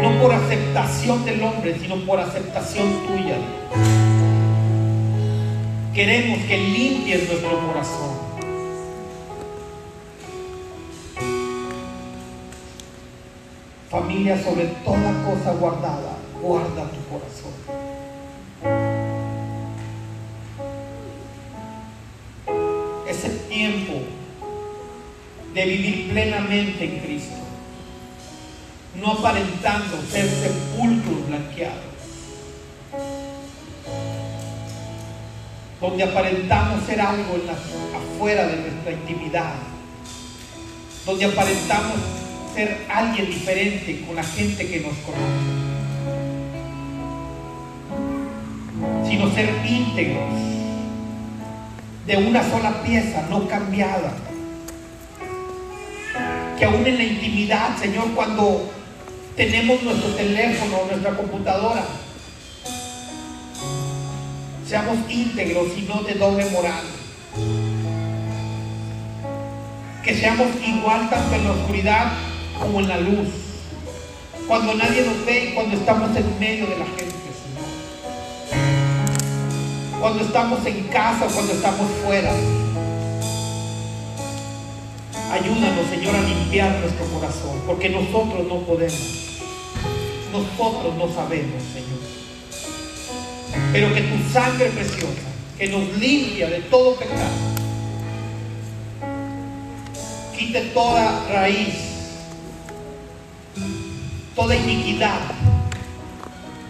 No por aceptación del hombre, sino por aceptación tuya. Queremos que limpies nuestro corazón. Familia, sobre toda cosa guardada, guarda tu corazón. De vivir plenamente en Cristo, no aparentando ser sepulcros blanqueados, donde aparentamos ser algo afuera de nuestra intimidad, donde aparentamos ser alguien diferente con la gente que nos conoce, sino ser íntegros, de una sola pieza, no cambiada. Que aún en la intimidad, Señor, cuando tenemos nuestro teléfono, nuestra computadora, seamos íntegros y no de doble moral. Que seamos igual tanto en la oscuridad como en la luz. Cuando nadie nos ve y cuando estamos en medio de la gente, Señor. Cuando estamos en casa o cuando estamos fuera. Ayúdanos, Señor, a limpiar nuestro corazón, porque nosotros no podemos. Nosotros no sabemos, Señor. Pero que tu sangre preciosa, que nos limpia de todo pecado, quite toda raíz, toda iniquidad,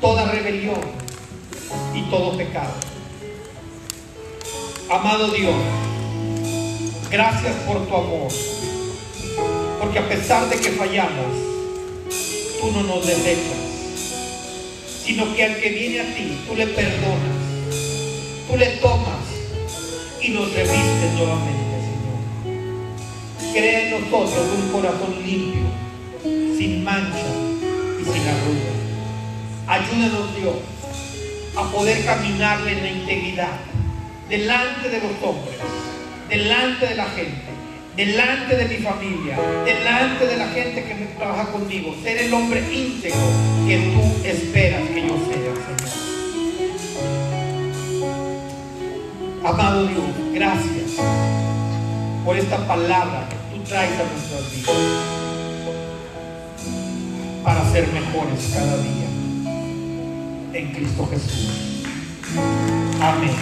toda rebelión y todo pecado. Amado Dios, gracias por tu amor, porque a pesar de que fallamos, tú no nos desechas, sino que al que viene a ti, tú le perdonas, tú le tomas y nos revistes nuevamente, Señor. Crea en nosotros un corazón limpio, sin mancha y sin arruga. Ayúdanos, Dios, a poder caminarle en la integridad, delante de los hombres, delante de la gente, delante de mi familia, delante de la gente que trabaja conmigo, ser el hombre íntegro que tú esperas que yo sea, Señor. Amado Dios, gracias por esta palabra que tú traes a nuestras vidas para ser mejores cada día en Cristo Jesús. Amén.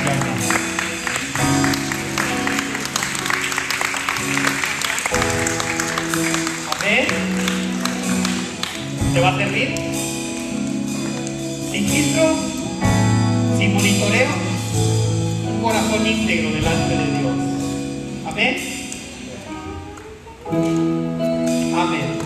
Amén. ¿Te va a servir? Sin filtro, sin monitoreo, un corazón íntegro delante de Dios. Amén. Amén.